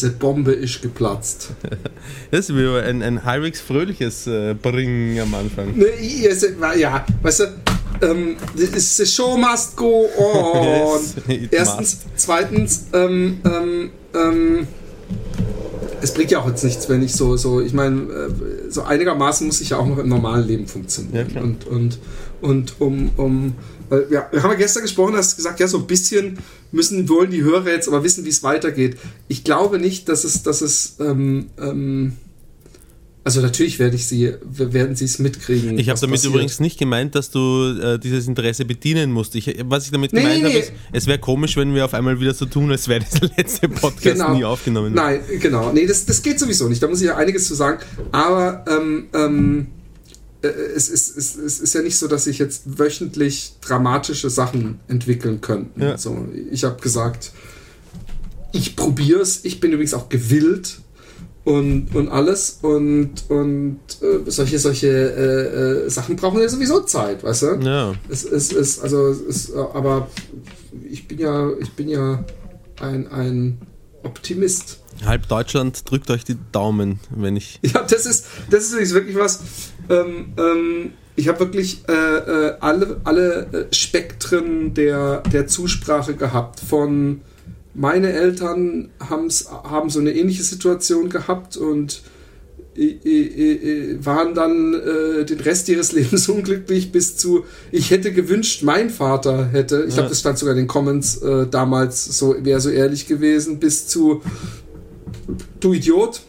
Diese Bombe ist geplatzt. Das ist wie ein, ein halbwegs fröhliches äh, Bringen am Anfang. Ne, ja, weißt du, ähm, the show must go on. Yes, Erstens, must. zweitens, ähm, ähm, ähm, es bringt ja auch jetzt nichts, wenn ich so, so ich meine, äh, so einigermaßen muss ich ja auch noch im normalen Leben funktionieren. Ja, und, und, und um, um weil wir, wir haben ja gestern gesprochen, hast gesagt, ja, so ein bisschen müssen, wollen die Hörer jetzt aber wissen, wie es weitergeht. Ich glaube nicht, dass es, dass es, ähm, ähm, also natürlich werde ich sie, werden sie es mitkriegen. Ich habe damit passiert. übrigens nicht gemeint, dass du äh, dieses Interesse bedienen musst. Ich, was ich damit nee, gemeint nee, habe, ist, es wäre komisch, wenn wir auf einmal wieder so tun, als wäre dieser letzte Podcast genau. nie aufgenommen. Nein, genau. Nee, das, das geht sowieso nicht. Da muss ich ja einiges zu sagen. Aber ähm, ähm, äh, es, ist, es, es ist ja nicht so, dass sich jetzt wöchentlich dramatische Sachen entwickeln könnten. Ja. So, ich habe gesagt, ich probiere es. Ich bin übrigens auch gewillt und, und alles. Und, und äh, solche, solche äh, äh, Sachen brauchen ja sowieso Zeit, weißt du? Ja. Es ist, also, es ist, aber ich bin ja, ich bin ja ein, ein Optimist. Halb Deutschland drückt euch die Daumen, wenn ich. Ja, das ist, das ist wirklich was. Ähm, ähm, ich habe wirklich äh, äh, alle, alle äh, Spektren der, der Zusprache gehabt. Von meine Eltern haben's, haben so eine ähnliche Situation gehabt und waren dann äh, den Rest ihres Lebens unglücklich bis zu, ich hätte gewünscht, mein Vater hätte, ich glaube, das stand sogar in den Comments äh, damals, so wäre so ehrlich gewesen, bis zu, du Idiot.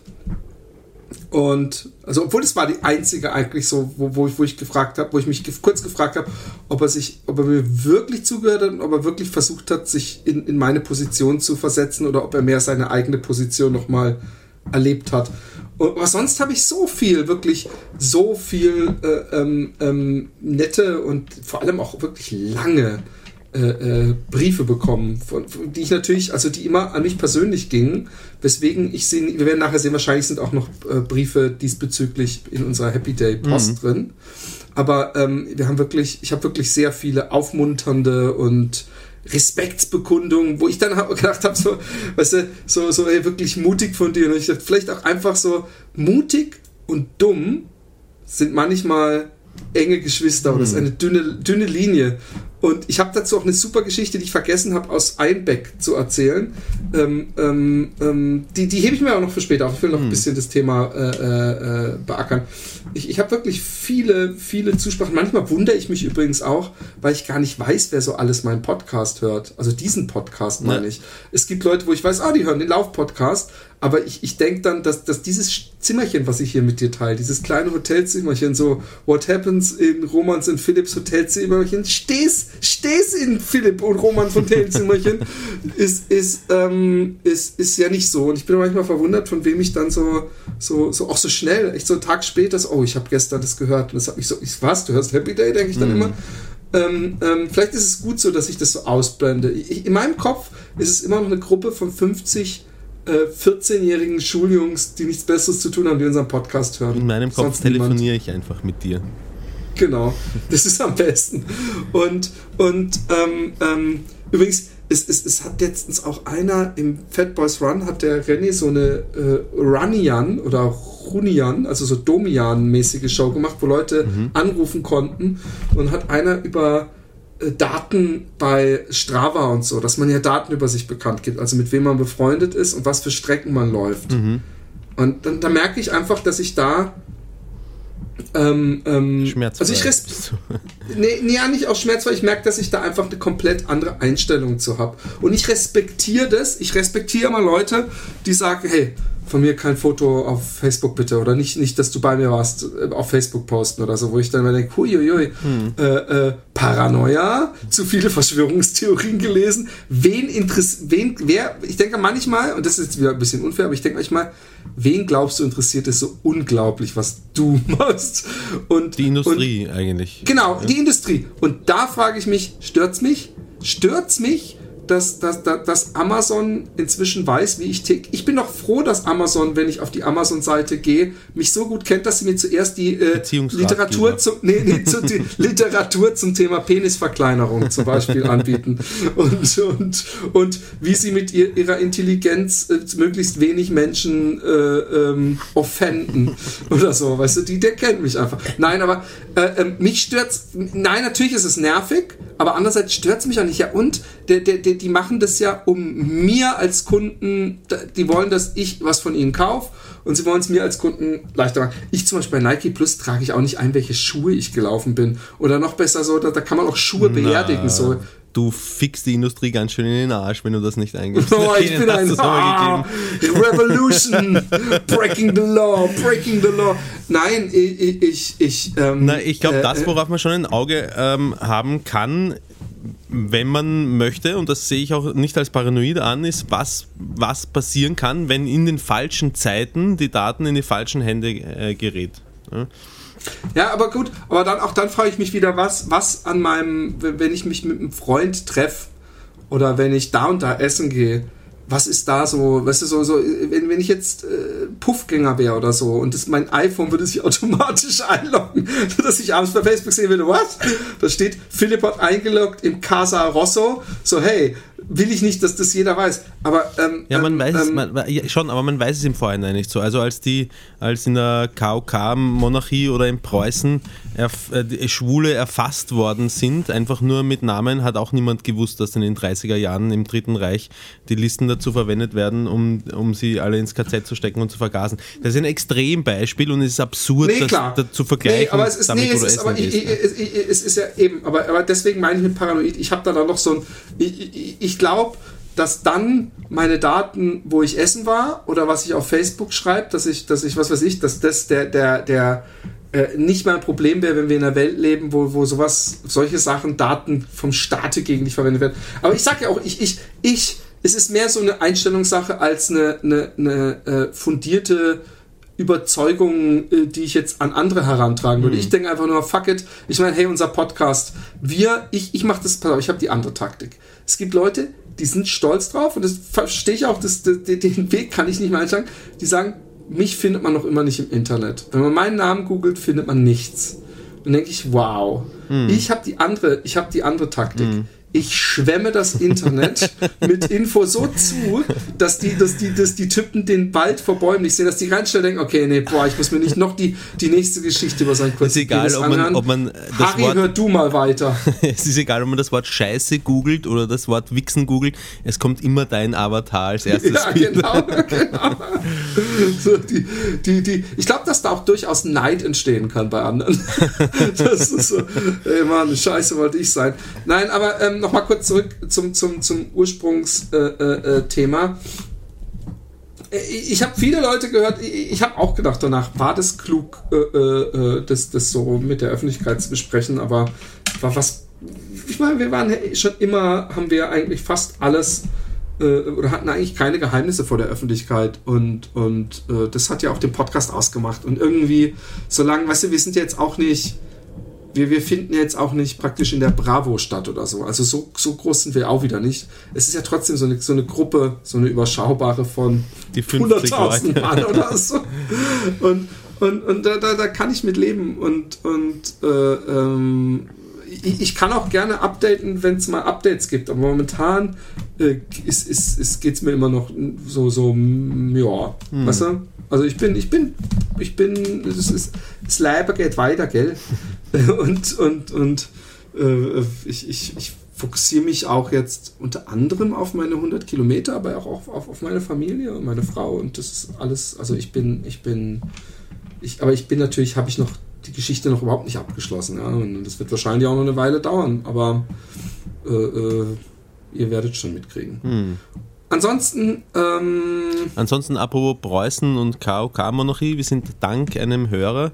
Und also, obwohl das war die einzige eigentlich so, wo, wo, ich, wo ich gefragt habe, wo ich mich ge kurz gefragt habe, ob er sich, ob er mir wirklich zugehört hat und ob er wirklich versucht hat, sich in, in meine Position zu versetzen oder ob er mehr seine eigene Position nochmal erlebt hat. Und, aber sonst habe ich so viel, wirklich so viel äh, ähm, ähm, nette und vor allem auch wirklich lange äh, äh, Briefe bekommen, von, von, die ich natürlich, also die immer an mich persönlich gingen, weswegen ich sehe, wir werden nachher sehen, wahrscheinlich sind auch noch äh, Briefe diesbezüglich in unserer Happy Day Post mhm. drin. Aber ähm, wir haben wirklich, ich habe wirklich sehr viele aufmunternde und Respektsbekundungen, wo ich dann gedacht habe, so, weißt du, so, so ey, wirklich mutig von dir. Und ich dachte, vielleicht auch einfach so mutig und dumm sind manchmal enge Geschwister oder mhm. ist eine dünne, dünne Linie. Und ich habe dazu auch eine super Geschichte, die ich vergessen habe, aus Einbeck zu erzählen. Ähm, ähm, ähm, die, die hebe ich mir auch noch für später auf. Ich will noch ein hm. bisschen das Thema äh, äh, beackern. Ich, ich habe wirklich viele, viele Zusprachen. Manchmal wundere ich mich übrigens auch, weil ich gar nicht weiß, wer so alles meinen Podcast hört. Also diesen Podcast meine ja. ich. Es gibt Leute, wo ich weiß, ah, die hören den Lauf-Podcast. Aber ich, ich denke dann, dass, dass dieses Zimmerchen, was ich hier mit dir teile, dieses kleine Hotelzimmerchen, so What Happens in Romans und Philipps Hotelzimmerchen, stehst, stehst in Philipp und Romans Hotelzimmerchen, ist, ist, ähm, ist, ist ja nicht so. Und ich bin manchmal verwundert, von wem ich dann so, so, so auch so schnell, echt so einen Tag später, so, oh, ich habe gestern das gehört. Und das hat mich so, ich, was, du hörst Happy Day, denke ich dann mm. immer. Ähm, ähm, vielleicht ist es gut so, dass ich das so ausblende. Ich, in meinem Kopf ist es immer noch eine Gruppe von 50 äh, 14-jährigen Schuljungs, die nichts Besseres zu tun haben, die unseren Podcast hören. In meinem Kopf Sonst telefoniere niemand. ich einfach mit dir. Genau, das ist am besten. Und, und ähm, ähm, übrigens, es, es, es hat letztens auch einer im Fat Boys Run, hat der René so eine äh, Runian oder Runian, also so Domian-mäßige Show gemacht, wo Leute mhm. anrufen konnten und hat einer über äh, Daten bei Strava und so, dass man ja Daten über sich bekannt gibt, also mit wem man befreundet ist und was für Strecken man läuft. Mhm. Und dann da merke ich einfach, dass ich da ähm, ähm, Schmerzfrei. Also ich res nee, nee, ja, nicht auch schmerzfrei. Ich merke, dass ich da einfach eine komplett andere Einstellung zu habe. Und ich respektiere das. Ich respektiere immer Leute, die sagen, hey, von mir kein Foto auf Facebook bitte oder nicht, nicht, dass du bei mir warst, äh, auf Facebook posten oder so, wo ich dann mir denke, huiuiui, hm. äh, äh, Paranoia, zu viele Verschwörungstheorien gelesen, wen interessiert, wen, wer, ich denke manchmal, und das ist jetzt wieder ein bisschen unfair, aber ich denke manchmal, wen glaubst du interessiert es so unglaublich, was du machst? Und, die Industrie und, eigentlich. Genau, ja. die Industrie. Und da frage ich mich, stört's mich? Stört's mich, dass, dass, dass Amazon inzwischen weiß, wie ich tick. Ich bin doch froh, dass Amazon, wenn ich auf die Amazon-Seite gehe, mich so gut kennt, dass sie mir zuerst die äh, Literatur, zum, nee, nee, zu, die Literatur zum Thema Penisverkleinerung zum Beispiel anbieten. Und, und, und wie sie mit ihr, ihrer Intelligenz äh, möglichst wenig Menschen äh, ähm, offenden oder so. Weißt du, die, der kennt mich einfach. Nein, aber äh, ähm, mich stört's. Nein, natürlich ist es nervig, aber andererseits stört es mich auch nicht. Ja, und der, der, der, die machen das ja, um mir als Kunden, die wollen, dass ich was von ihnen kaufe und sie wollen es mir als Kunden leichter machen. Ich zum Beispiel bei Nike Plus trage ich auch nicht ein, welche Schuhe ich gelaufen bin. Oder noch besser so, da, da kann man auch Schuhe Na. beerdigen. So du fixst die Industrie ganz schön in den Arsch, wenn du das nicht eingibst. Oh, ich bin ein ah, Revolution, breaking the law, breaking the law. Nein, ich, ich, ich, ähm, Na, ich glaube, äh, das, worauf man schon ein Auge ähm, haben kann, wenn man möchte, und das sehe ich auch nicht als paranoid an, ist, was, was passieren kann, wenn in den falschen Zeiten die Daten in die falschen Hände äh, gerät. Ja? Ja, aber gut, aber dann auch dann frage ich mich wieder, was, was an meinem, wenn ich mich mit einem Freund treffe oder wenn ich da und da essen gehe, was ist da so, weißt du, so, so wenn, wenn ich jetzt äh, Puffgänger wäre oder so und das, mein iPhone würde sich automatisch einloggen, dass ich abends bei Facebook sehen würde, was? Da steht, Philipp hat eingeloggt im Casa Rosso, so hey, will ich nicht, dass das jeder weiß. Aber ähm, ja, man ähm, weiß es, man, ja, schon, aber man weiß es im Vorhinein nicht so. Also als die, als in der KOK-Monarchie oder in Preußen erf äh, Schwule erfasst worden sind, einfach nur mit Namen, hat auch niemand gewusst, dass in den 30er Jahren im Dritten Reich die Listen dazu verwendet werden, um, um sie alle ins KZ zu stecken und zu vergasen. Das ist ein Extrembeispiel und es ist absurd, nee, das, das, zu vergleichen. Nee, aber es ist, nee, es ist, aber ich, ich, es ist ja eben, aber, aber deswegen meine ich mit Paranoid, ich habe da noch so ein, ich, ich glaube, dass dann meine Daten, wo ich essen war oder was ich auf Facebook schreibe, dass ich, dass ich, was weiß ich, dass das der, der, der äh, nicht mal ein Problem wäre, wenn wir in einer Welt leben, wo, wo sowas, solche Sachen, Daten vom Staate gegen dich verwendet werden. Aber ich sage ja auch, ich, ich, ich, es ist mehr so eine Einstellungssache als eine, eine, eine äh, fundierte Überzeugung, äh, die ich jetzt an andere herantragen würde. Mhm. Ich denke einfach nur, fuck it. Ich meine, hey, unser Podcast, wir, ich, ich mache das, pass auf, ich habe die andere Taktik. Es gibt Leute, die sind stolz drauf und das verstehe ich auch, das, das, den Weg kann ich nicht mehr einschlagen. Die sagen, mich findet man noch immer nicht im Internet. Wenn man meinen Namen googelt, findet man nichts. Dann denke ich, wow, hm. ich habe die andere, ich habe die andere Taktik. Hm ich schwemme das Internet mit Info so zu, dass die, dass die, dass die Typen den Wald vor Bäumen nicht sehen, dass die ganz schnell denken, okay, nee, boah, ich muss mir nicht noch die, die nächste Geschichte über sein kurzes Ist egal, ob man, ob man das Harry, Wort, hör du mal weiter. es ist egal, ob man das Wort Scheiße googelt oder das Wort Wichsen googelt, es kommt immer dein Avatar als erstes. Ja, genau, genau. So, die, die, die, ich glaube, dass da auch durchaus Neid entstehen kann bei anderen. das ist so, ey Mann, Scheiße wollte ich sein. Nein, aber ähm, nochmal kurz zurück zum, zum, zum Ursprungsthema. Äh, äh, äh, ich habe viele Leute gehört, ich habe auch gedacht danach, war das klug, das, das so mit der Öffentlichkeit zu besprechen, aber war was. Ich meine, wir waren schon immer, haben wir eigentlich fast alles oder hatten eigentlich keine Geheimnisse vor der Öffentlichkeit und, und das hat ja auch den Podcast ausgemacht. Und irgendwie, solange, weißt du, wir sind jetzt auch nicht wir, wir finden jetzt auch nicht praktisch in der Bravo statt oder so. Also so, so groß sind wir auch wieder nicht. Es ist ja trotzdem so eine, so eine Gruppe, so eine überschaubare von 100.000 Mann oder so. Und, und, und da, da, da kann ich mit leben. Und, und äh, ähm, ich, ich, kann auch gerne updaten, wenn es mal Updates gibt. Aber momentan äh, ist, ist, ist, geht es mir immer noch so, so ja, hm. weißt du? Also ich bin, ich bin, ich bin, es ist, das Leben geht weiter, gell? und, und, und äh, ich, ich, ich fokussiere mich auch jetzt unter anderem auf meine 100 Kilometer, aber auch auf, auf, auf meine Familie und meine Frau und das ist alles, also ich bin, ich bin, ich, aber ich bin natürlich, habe ich noch die Geschichte noch überhaupt nicht abgeschlossen, ja, und das wird wahrscheinlich auch noch eine Weile dauern, aber äh, äh, ihr werdet schon mitkriegen. Hm. Ansonsten. Ähm, Ansonsten, apropos Preußen und KOK-Monarchie, wir sind dank einem Hörer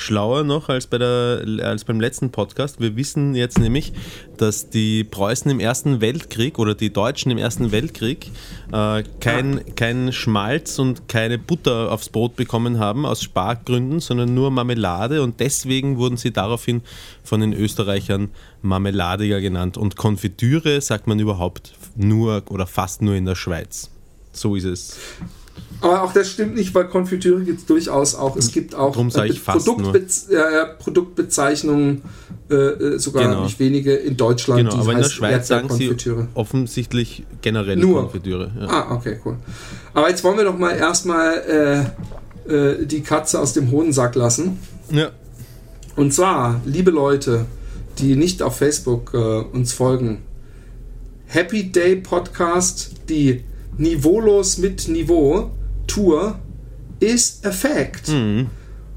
schlauer noch als, bei der, als beim letzten Podcast. Wir wissen jetzt nämlich, dass die Preußen im Ersten Weltkrieg oder die Deutschen im Ersten Weltkrieg äh, kein, kein Schmalz und keine Butter aufs Brot bekommen haben aus Spargründen, sondern nur Marmelade und deswegen wurden sie daraufhin von den Österreichern Marmeladiger genannt. Und Konfitüre sagt man überhaupt nur oder fast nur in der Schweiz. So ist es. Aber auch das stimmt nicht, weil Konfitüre gibt es durchaus auch. Es gibt auch äh, Produktbe äh, Produktbezeichnungen, äh, äh, sogar genau. nicht wenige in Deutschland. Genau, aber in der Schweiz sagen sie offensichtlich generell Nur. Konfitüre. Ja. Ah, okay, cool. Aber jetzt wollen wir doch mal erstmal äh, äh, die Katze aus dem Hohensack lassen. Ja. Und zwar, liebe Leute, die nicht auf Facebook uns folgen, Happy Day Podcast, die Niveaulos mit Niveau Tour ist Effekt. Mhm.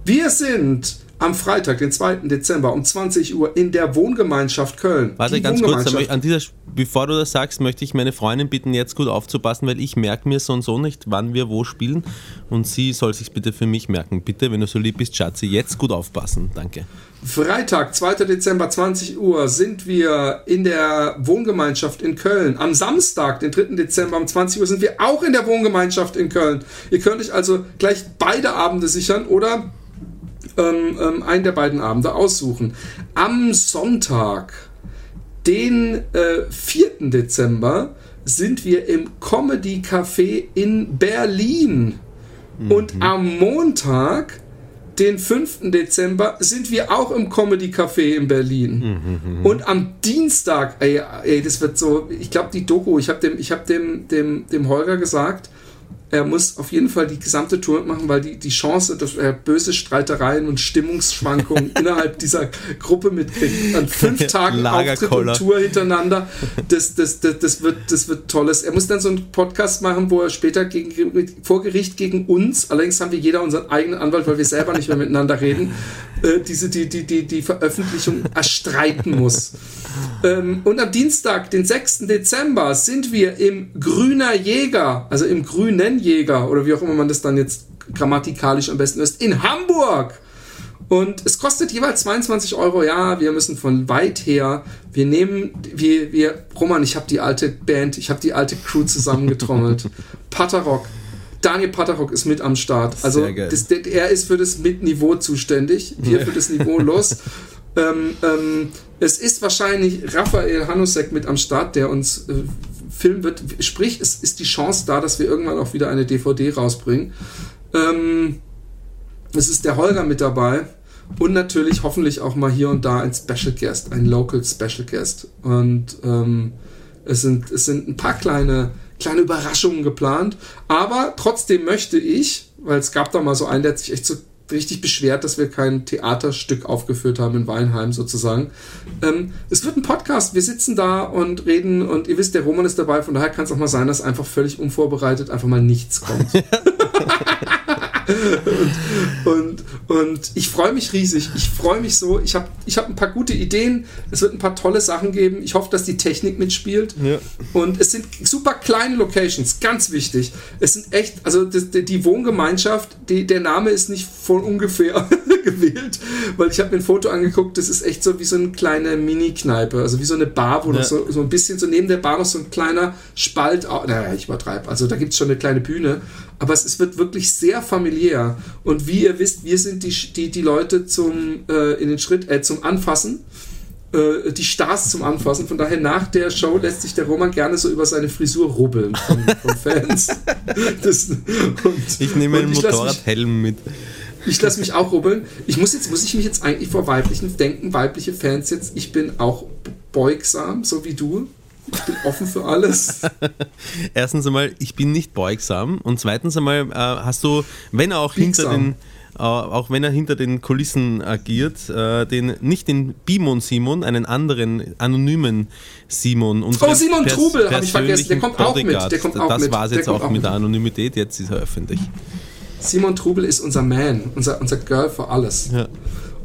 Wir sind am Freitag, den 2. Dezember um 20 Uhr in der Wohngemeinschaft Köln. Warte ganz kurz, an dieser, bevor du das sagst, möchte ich meine Freundin bitten, jetzt gut aufzupassen, weil ich merke mir so und so nicht, wann wir wo spielen und sie soll sich bitte für mich merken. Bitte, wenn du so lieb bist, Schatzi, jetzt gut aufpassen. Danke. Freitag, 2. Dezember, 20 Uhr sind wir in der Wohngemeinschaft in Köln. Am Samstag, den 3. Dezember um 20 Uhr sind wir auch in der Wohngemeinschaft in Köln. Ihr könnt euch also gleich beide Abende sichern oder ähm, ähm, einen der beiden Abende aussuchen. Am Sonntag, den äh, 4. Dezember, sind wir im Comedy Café in Berlin. Mhm. Und am Montag, den 5. Dezember, sind wir auch im Comedy Café in Berlin. Mhm, mhm. Und am Dienstag, ey, ey, das wird so, ich glaube, die Doku, ich habe dem, ich hab dem, dem, dem Holger gesagt, er muss auf jeden Fall die gesamte Tour machen, weil die, die Chance, dass er böse Streitereien und Stimmungsschwankungen innerhalb dieser Gruppe mitkriegt, an fünf Tagen Auftritt und Tour hintereinander, das, das, das, das, wird, das wird tolles. Er muss dann so einen Podcast machen, wo er später gegen, vor Gericht gegen uns, allerdings haben wir jeder unseren eigenen Anwalt, weil wir selber nicht mehr miteinander reden, äh, diese, die, die, die, die Veröffentlichung erstreiten muss. Ähm, und am Dienstag, den 6. Dezember, sind wir im Grüner Jäger, also im Grünen Jäger oder wie auch immer man das dann jetzt grammatikalisch am besten ist, in Hamburg. Und es kostet jeweils 22 Euro. Ja, wir müssen von weit her. Wir nehmen, wir, wir, Roman, ich habe die alte Band, ich habe die alte Crew zusammengetrommelt. Paterrock. Daniel Paterrock ist mit am Start. Also das, er ist für das Mitniveau zuständig, wir für das Niveau los. ähm, ähm, es ist wahrscheinlich Raphael Hanusek mit am Start, der uns äh, filmen wird. Sprich, es ist die Chance da, dass wir irgendwann auch wieder eine DVD rausbringen. Ähm, es ist der Holger mit dabei und natürlich hoffentlich auch mal hier und da ein Special Guest, ein Local Special Guest. Und ähm, es, sind, es sind ein paar kleine, kleine Überraschungen geplant, aber trotzdem möchte ich, weil es gab da mal so einen, der hat sich echt so richtig beschwert, dass wir kein Theaterstück aufgeführt haben in Weinheim sozusagen. Ähm, es wird ein Podcast. Wir sitzen da und reden und ihr wisst, der Roman ist dabei. Von daher kann es auch mal sein, dass einfach völlig unvorbereitet einfach mal nichts kommt. und, und, und, ich freue mich riesig. Ich freue mich so. Ich habe ich hab ein paar gute Ideen. Es wird ein paar tolle Sachen geben. Ich hoffe, dass die Technik mitspielt. Ja. Und es sind super kleine Locations, ganz wichtig. Es sind echt, also das, die Wohngemeinschaft, die, der Name ist nicht von ungefähr gewählt, weil ich habe mir ein Foto angeguckt, das ist echt so wie so eine kleine Mini-Kneipe, also wie so eine Bar, wo ja. so, so ein bisschen so neben der Bar noch so ein kleiner Spalt, naja, ich übertreibe, also da gibt es schon eine kleine Bühne, aber es, es wird wirklich sehr familiär. Und wie ihr wisst, wir sind die, die, die Leute zum, äh, in den Schritt, äh, zum Anfassen äh, die Stars zum Anfassen. Von daher nach der Show lässt sich der Roman gerne so über seine Frisur rubbeln von, von Fans. Das, und, ich nehme einen Motorradhelm mit. Ich lasse mich auch rubbeln. Ich muss jetzt, muss ich mich jetzt eigentlich vor weiblichen denken, weibliche Fans jetzt, ich bin auch beugsam, so wie du. Ich bin offen für alles. Erstens einmal, ich bin nicht beugsam. Und zweitens einmal, äh, hast du, wenn auch Biegsam. hinter den auch wenn er hinter den Kulissen agiert, äh, den, nicht den Bimon Simon, einen anderen anonymen Simon. Oh, Simon Trubel, habe ich vergessen, der kommt auch mit. Der kommt auch das mit. war es jetzt auch, auch mit der Anonymität, jetzt ist er öffentlich. Simon Trubel ist unser Man, unser, unser Girl für alles. Ja.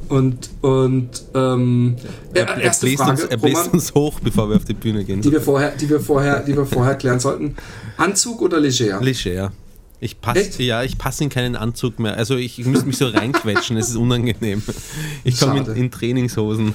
Und, und ähm, er, er, erste bläst Frage, uns, er bläst Roman, uns hoch, bevor wir auf die Bühne gehen. die wir vorher, die wir vorher, die wir vorher klären sollten. Anzug oder leger? Leger. Ich passe ja, ich passe in keinen Anzug mehr. Also ich, ich müsste mich so reinquetschen, es ist unangenehm. Ich komme in, in Trainingshosen.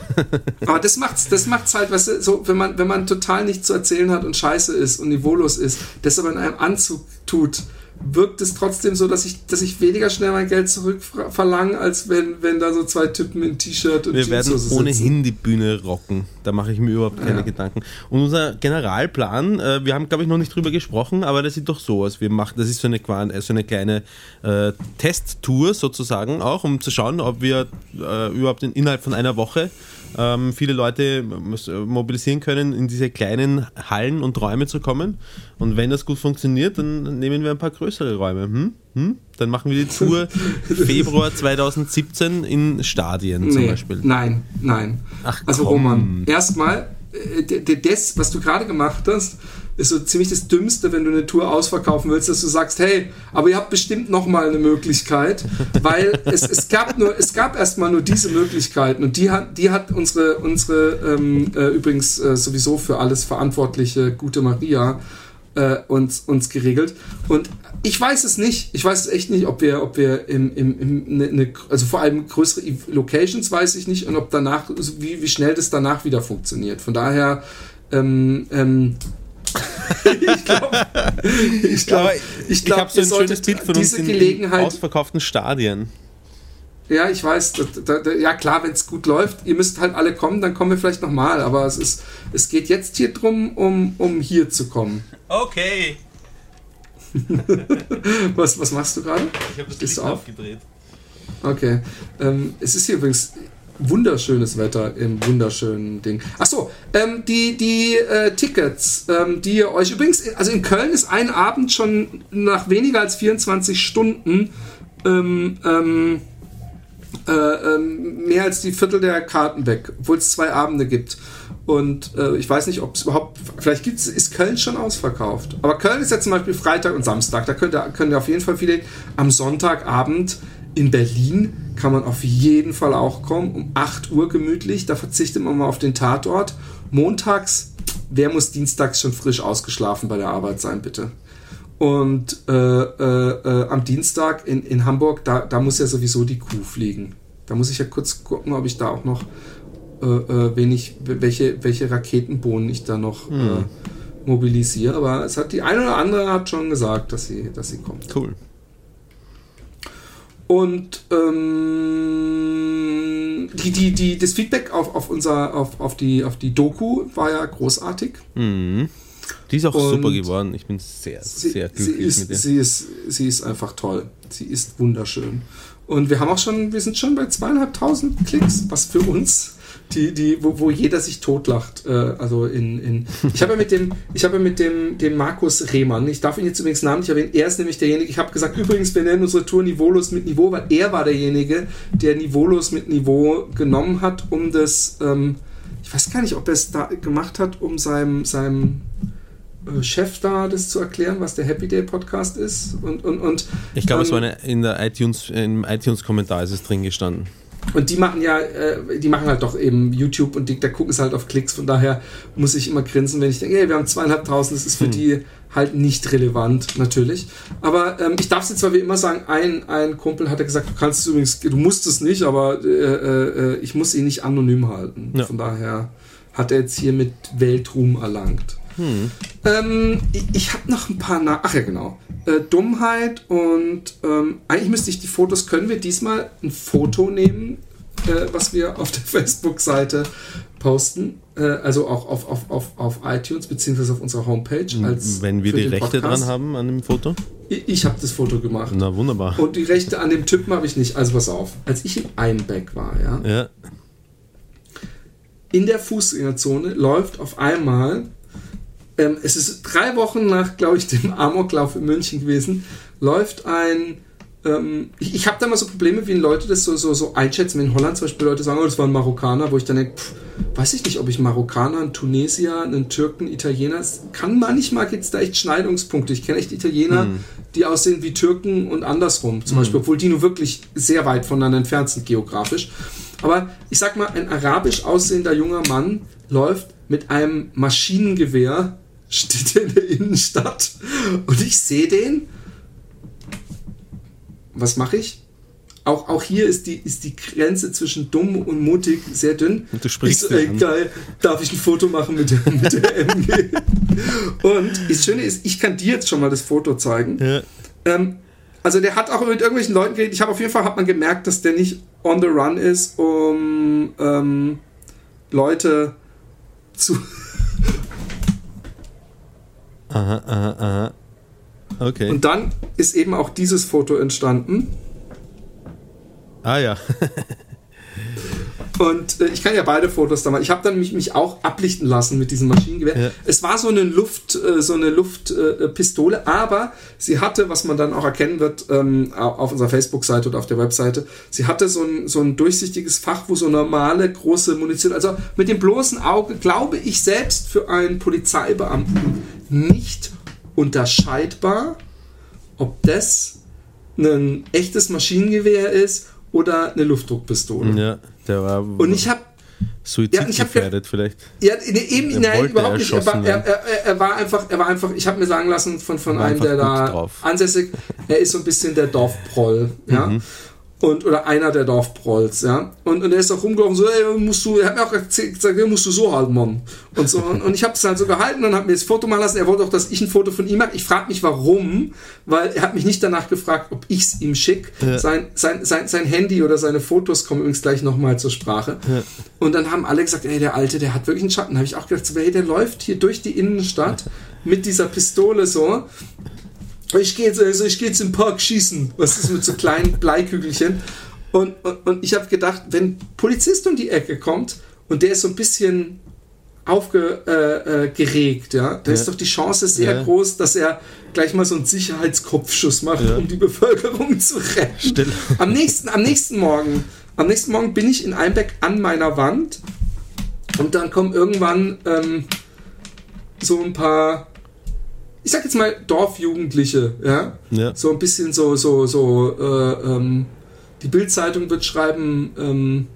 Aber das macht's, das macht's halt, weißt du, so, wenn man, wenn man total nichts zu erzählen hat und scheiße ist und niveaulos ist, das aber in einem Anzug tut, wirkt es trotzdem so, dass ich, dass ich weniger schnell mein Geld zurückverlange, als wenn, wenn da so zwei Typen in T-Shirt und Wir werden Jeanshose sitzen. ohnehin die Bühne rocken. Da mache ich mir überhaupt keine Ja. Gedanken. Und unser Generalplan, äh, wir haben glaube ich noch nicht drüber gesprochen, aber das sieht doch so aus. Wir machen, das ist so eine, äh, so eine kleine äh, Testtour sozusagen auch, um zu schauen, ob wir äh, überhaupt in, innerhalb von einer Woche ähm, viele Leute äh, mobilisieren können, in diese kleinen Hallen und Räume zu kommen. Und wenn das gut funktioniert, dann nehmen wir ein paar größere Räume. Hm? Hm? Dann machen wir die Tour Februar 2017 in Stadien zum Nee, Beispiel. Nein, nein. Ach, also komm. Roman, erstmal, äh, das, was du gerade gemacht hast, ist so ziemlich das Dümmste, wenn du eine Tour ausverkaufen willst, dass du sagst, hey, aber ihr habt bestimmt noch mal eine Möglichkeit, weil es, es gab nur, es gab erstmal nur diese Möglichkeiten und die hat, die hat unsere, unsere ähm, äh, übrigens äh, sowieso für alles verantwortliche gute Maria äh, uns, uns geregelt. Und ich weiß es nicht. Ich weiß es echt nicht, ob wir, ob wir im, im, im ne, ne, also vor allem größere Locations weiß ich nicht und ob danach, also wie, wie schnell das danach wieder funktioniert. Von daher, ähm, ähm, ich glaube, ich glaube, ich glaube, habe so ein schönes Bild von uns diese in Gelegenheit, ausverkauften Stadien. ja, ich weiß, da, da, da, ja klar, wenn es gut läuft, ihr müsst halt alle kommen, dann kommen wir vielleicht nochmal, aber es ist, es geht jetzt hier drum, um, um hier zu kommen. Okay. Was, was machst du gerade? Ich habe das Licht Licht auf? aufgedreht. Okay. Ähm, es ist hier übrigens wunderschönes Wetter im wunderschönen Ding. Achso, ähm, die, die äh, Tickets, ähm, die ihr euch übrigens, also in Köln ist ein Abend schon nach weniger als 24 Stunden ähm, ähm, äh, ähm, mehr als die Viertel der Karten weg, obwohl es zwei Abende gibt. Und äh, ich weiß nicht, ob es überhaupt, vielleicht gibt's, ist Köln schon ausverkauft. Aber Köln ist ja zum Beispiel Freitag und Samstag. Da könnt ihr, könnt ihr auf jeden Fall viele. Am Sonntagabend in Berlin kann man auf jeden Fall auch kommen. Um 8 Uhr gemütlich. Da verzichtet man mal auf den Tatort. Montags, wer muss dienstags schon frisch ausgeschlafen bei der Arbeit sein, bitte? Und äh, äh, äh, am Dienstag in, in Hamburg, da, da muss ja sowieso die Kuh fliegen. Da muss ich ja kurz gucken, ob ich da auch noch, äh, äh, wen ich, welche, welche Raketenbohnen ich da noch äh, mobilisiere. Aber es hat die eine oder andere hat schon gesagt, dass sie, dass sie kommt. Cool. Und ähm, die, die, die, das Feedback auf, auf, unser, auf, auf, die, auf die Doku war ja großartig. Mhm. Die ist auch Und super geworden. Ich bin sehr, Sie, sehr sie, glücklich ist, mit ihr. sie, ist, sie ist einfach toll. Sie ist wunderschön. Und wir haben auch schon, wir sind schon bei zweieinhalbtausend Klicks, was für uns, die, die, wo, wo jeder sich totlacht. Äh, also in, in ich habe ja mit dem, ich habe ja mit dem, dem Markus Rehmann, ich darf ihn jetzt übrigens namentlich erwähnen, er ist nämlich derjenige, ich habe gesagt, übrigens, wir nennen unsere Tour Niveaulos mit Niveau, weil er war derjenige, der Niveaulos mit Niveau genommen hat, um das, ähm, ich weiß gar nicht, ob er es da gemacht hat, um seinem, seinem äh, Chef da das zu erklären, was der Happy Day Podcast ist. Und, und, und, Ich glaube, es war eine, in der iTunes, im iTunes-Kommentar ist es drin gestanden. Und die machen ja, äh, die machen halt doch eben YouTube und die, da gucken sie halt auf Klicks. Von daher muss ich immer grinsen, wenn ich denke, hey, wir haben zweieinhalbtausend, das ist für die halt nicht relevant, natürlich. Aber ähm, ich darf es jetzt, weil wir immer sagen, ein, ein Kumpel hat ja gesagt, du kannst es übrigens, du musst es nicht, aber äh, äh, ich muss ihn nicht anonym halten. Ja. Von daher hat er jetzt hier mit Weltruhm erlangt. Ähm, ich ich habe noch ein paar nach. Ach ja, genau. Äh, Dummheit und ähm, eigentlich müsste ich die Fotos, können wir diesmal ein Foto nehmen, äh, was wir auf der Facebook-Seite posten. Äh, also auch auf, auf, auf, auf iTunes beziehungsweise auf unserer Homepage. Als Wenn wir die Rechte Podcast. dran haben an dem Foto. Ich, ich habe das Foto gemacht. Na, wunderbar. Und die Rechte an dem Typen habe ich nicht. Also pass auf. Als ich in Einbeck war, ja, Ja. in der Fußgängerzone läuft auf einmal, ähm, es ist drei Wochen nach, glaube ich, dem Amoklauf in München gewesen, läuft ein ähm, ich, ich habe da mal so Probleme, wie Leute das so, so, so einschätzen. Wenn in Holland zum Beispiel Leute sagen, oh, das war ein Marokkaner, wo ich dann denke, pff, weiß ich nicht, ob ich Marokkaner, einen Tunesier, einen Türken, Italiener, kann manchmal gibt es da echt Schneidungspunkte. Ich kenne echt Italiener, hm. die aussehen wie Türken und andersrum, zum hm. Beispiel, obwohl die nur wirklich sehr weit voneinander entfernt sind geografisch. Aber ich sag mal, ein arabisch aussehender junger Mann läuft mit einem Maschinengewehr, steht in der Innenstadt und ich sehe den was mache ich? Auch, auch hier ist die, ist die Grenze zwischen dumm und mutig sehr dünn. Und du sprichst ich so, ey, geil, darf ich ein Foto machen mit der, mit der MG? und das Schöne ist, ich kann dir jetzt schon mal das Foto zeigen. Ja. Ähm, also der hat auch mit irgendwelchen Leuten geredet. Ich habe auf jeden Fall hat man gemerkt, dass der nicht on the run ist, um ähm, Leute zu. Aha, aha, aha. Okay. Und dann ist eben auch dieses Foto entstanden. Ah ja. Und äh, ich kann ja beide Fotos da mal. Ich habe dann mich, mich auch ablichten lassen mit diesem Maschinengewehr. Ja. Es war so eine Luft, äh, so eine Luftpistole, äh, aber sie hatte, was man dann auch erkennen wird ähm, auf unserer Facebook-Seite oder auf der Webseite, sie hatte so ein, so ein durchsichtiges Fach, wo so normale große Munition, also mit dem bloßen Auge, glaube ich selbst für einen Polizeibeamten nicht unterscheidbar, ob das ein echtes Maschinengewehr ist oder eine Luftdruckpistole. Ja, der war. Und ich habe Suizidgefährdet ja, vielleicht. Ja, eben, nein, überhaupt nicht. Er war, er, er, er war, einfach, er war einfach, ich habe mir sagen lassen von, von einem, der da drauf. ansässig, er ist so ein bisschen der Dorfproll. Ja? Mhm und oder einer der Dorfprolls, ja. Und, und er ist auch rumgelaufen, so, ey, musst du, er hat mir auch gesagt, musst du so halten, Mann. Und so, und, und ich habe es halt so gehalten und habe mir das Foto machen lassen. Er wollte auch, dass ich ein Foto von ihm mache. Ich frage mich, warum, weil er hat mich nicht danach gefragt, ob ich es ihm schicke. Ja. Sein, sein, sein, sein Handy oder seine Fotos kommen übrigens gleich nochmal zur Sprache. Ja. Und dann haben alle gesagt, ey, der Alte, der hat wirklich einen Schatten. Habe ich auch gedacht, so, hey, der läuft hier durch die Innenstadt mit dieser Pistole so ich gehe jetzt, also ich gehe jetzt im Park schießen. Was ist mit so kleinen Bleikügelchen? Und, und, und ich habe gedacht, wenn Polizist um die Ecke kommt und der ist so ein bisschen aufgeregt, äh, äh, ja, da ja. ist doch die Chance sehr ja. groß, dass er gleich mal so einen Sicherheitskopfschuss macht, ja. um die Bevölkerung zu retten. Still. Am nächsten, am nächsten Morgen, am nächsten Morgen bin ich in Einbeck an meiner Wand und dann kommen irgendwann ähm, so ein paar ich sag jetzt mal Dorfjugendliche, ja, ja. so ein bisschen so, so, so, äh, ähm, die Bildzeitung wird schreiben, ähm,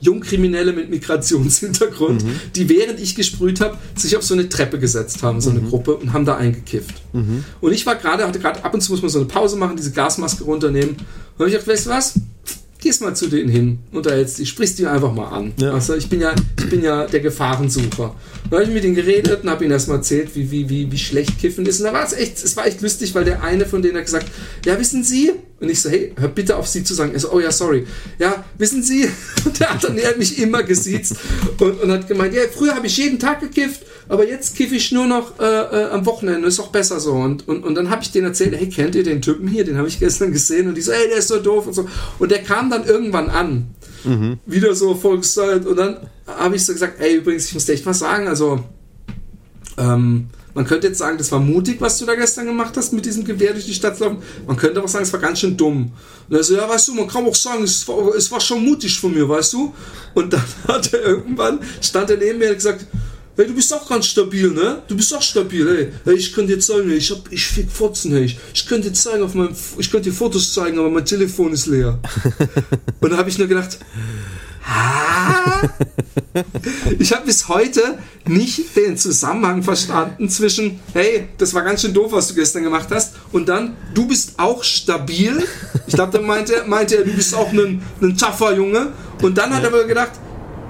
Jungkriminelle mit Migrationshintergrund, mhm. die während ich gesprüht habe, sich auf so eine Treppe gesetzt haben, so eine mhm. Gruppe, und haben da eingekifft. Mhm. Und ich war gerade, hatte gerade ab und zu muss man so eine Pause machen, diese Gasmaske runternehmen. Und habe ich gedacht, weißt du was? Gehst mal zu denen hin, unterhältst dich, sprichst die einfach mal an. Ja. Also ich bin ja, ich bin ja der Gefahrensucher. Da habe ich mit denen geredet und habe ihnen erstmal erzählt, wie, wie, wie, wie schlecht Kiffen ist. Und da war es echt, es war echt lustig, weil der eine von denen hat gesagt, ja, wissen Sie? Und ich so, hey, hör bitte auf Sie zu sagen. Er so, oh ja, sorry. Ja, wissen Sie? Und der er hat mich immer gesiezt und, und hat gemeint, ja, früher habe ich jeden Tag gekifft, aber jetzt kiffe ich nur noch äh, äh, am Wochenende, ist auch besser so. Und, und, und dann habe ich denen erzählt, hey, kennt ihr den Typen hier? Den habe ich gestern gesehen. Und die so, hey, der ist so doof und so. Und der kam dann irgendwann an. Mhm. Wieder so Volkszeit. Und dann habe ich so gesagt, ey, übrigens, ich muss dir echt was sagen. Also, ähm, man könnte jetzt sagen, das war mutig, was du da gestern gemacht hast, mit diesem Gewehr durch die Stadt zu laufen. Man könnte aber sagen, es war ganz schön dumm. Und er so, ja, weißt du, man kann auch sagen, es war, es war schon mutig von mir, weißt du? Und dann hat er irgendwann, stand er neben mir und gesagt, Hey, du bist auch ganz stabil, ne? Du bist auch stabil, ey. hey ich könnte dir zeigen, hey, ich hab, ich fick Fotzen, hey. Ich, ich könnte dir zeigen auf meinem, ich könnte dir Fotos zeigen, aber mein Telefon ist leer. Und da habe ich nur gedacht, ha? Ich habe bis heute nicht den Zusammenhang verstanden zwischen, hey, das war ganz schön doof, was du gestern gemacht hast, und dann, du bist auch stabil. Ich glaube, dann meinte er, meinte er, du bist auch ein, ein tougher Junge. Und dann hat er wohl gedacht,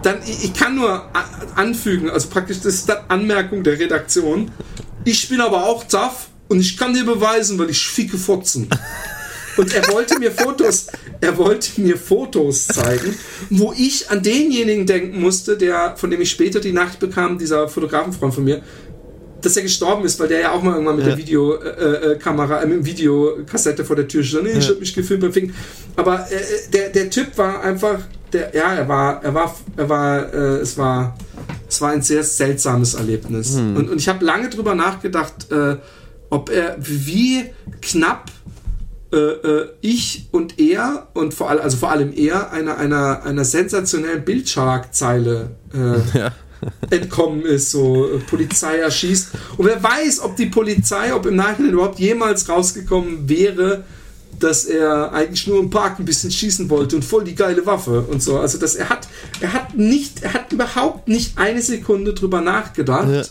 dann, ich kann nur anfügen, also praktisch das ist dann Anmerkung der Redaktion. Ich bin aber auch tough und ich kann dir beweisen, weil ich ficke Fotzen. Und er wollte mir Fotos, er wollte mir Fotos zeigen, wo ich an denjenigen denken musste, der, von dem ich später die Nacht bekam, dieser Fotografenfreund von mir, dass er gestorben ist, weil der ja auch mal irgendwann mit ja. der Videokamera, äh, äh, mit Videokassette vor der Tür stand. Nee, ich ja. habe mich gefilmt beim Fing. Aber äh, der, der Typ war einfach der, ja, er war, er war, er war, äh, es war, es war ein sehr seltsames Erlebnis. Hm. Und, und ich habe lange drüber nachgedacht, äh, ob er, wie knapp äh, äh, ich und er und vor allem, also vor allem er einer, einer, einer sensationellen Bildschlagzeile äh, ja. Entkommen ist, so äh, Polizei erschießt. Und wer weiß, ob die Polizei, ob im Nachhinein überhaupt jemals rausgekommen wäre, dass er eigentlich nur im Park ein bisschen schießen wollte und voll die geile Waffe und so. Also dass er hat, er hat nicht, er hat überhaupt nicht eine Sekunde drüber nachgedacht. Ja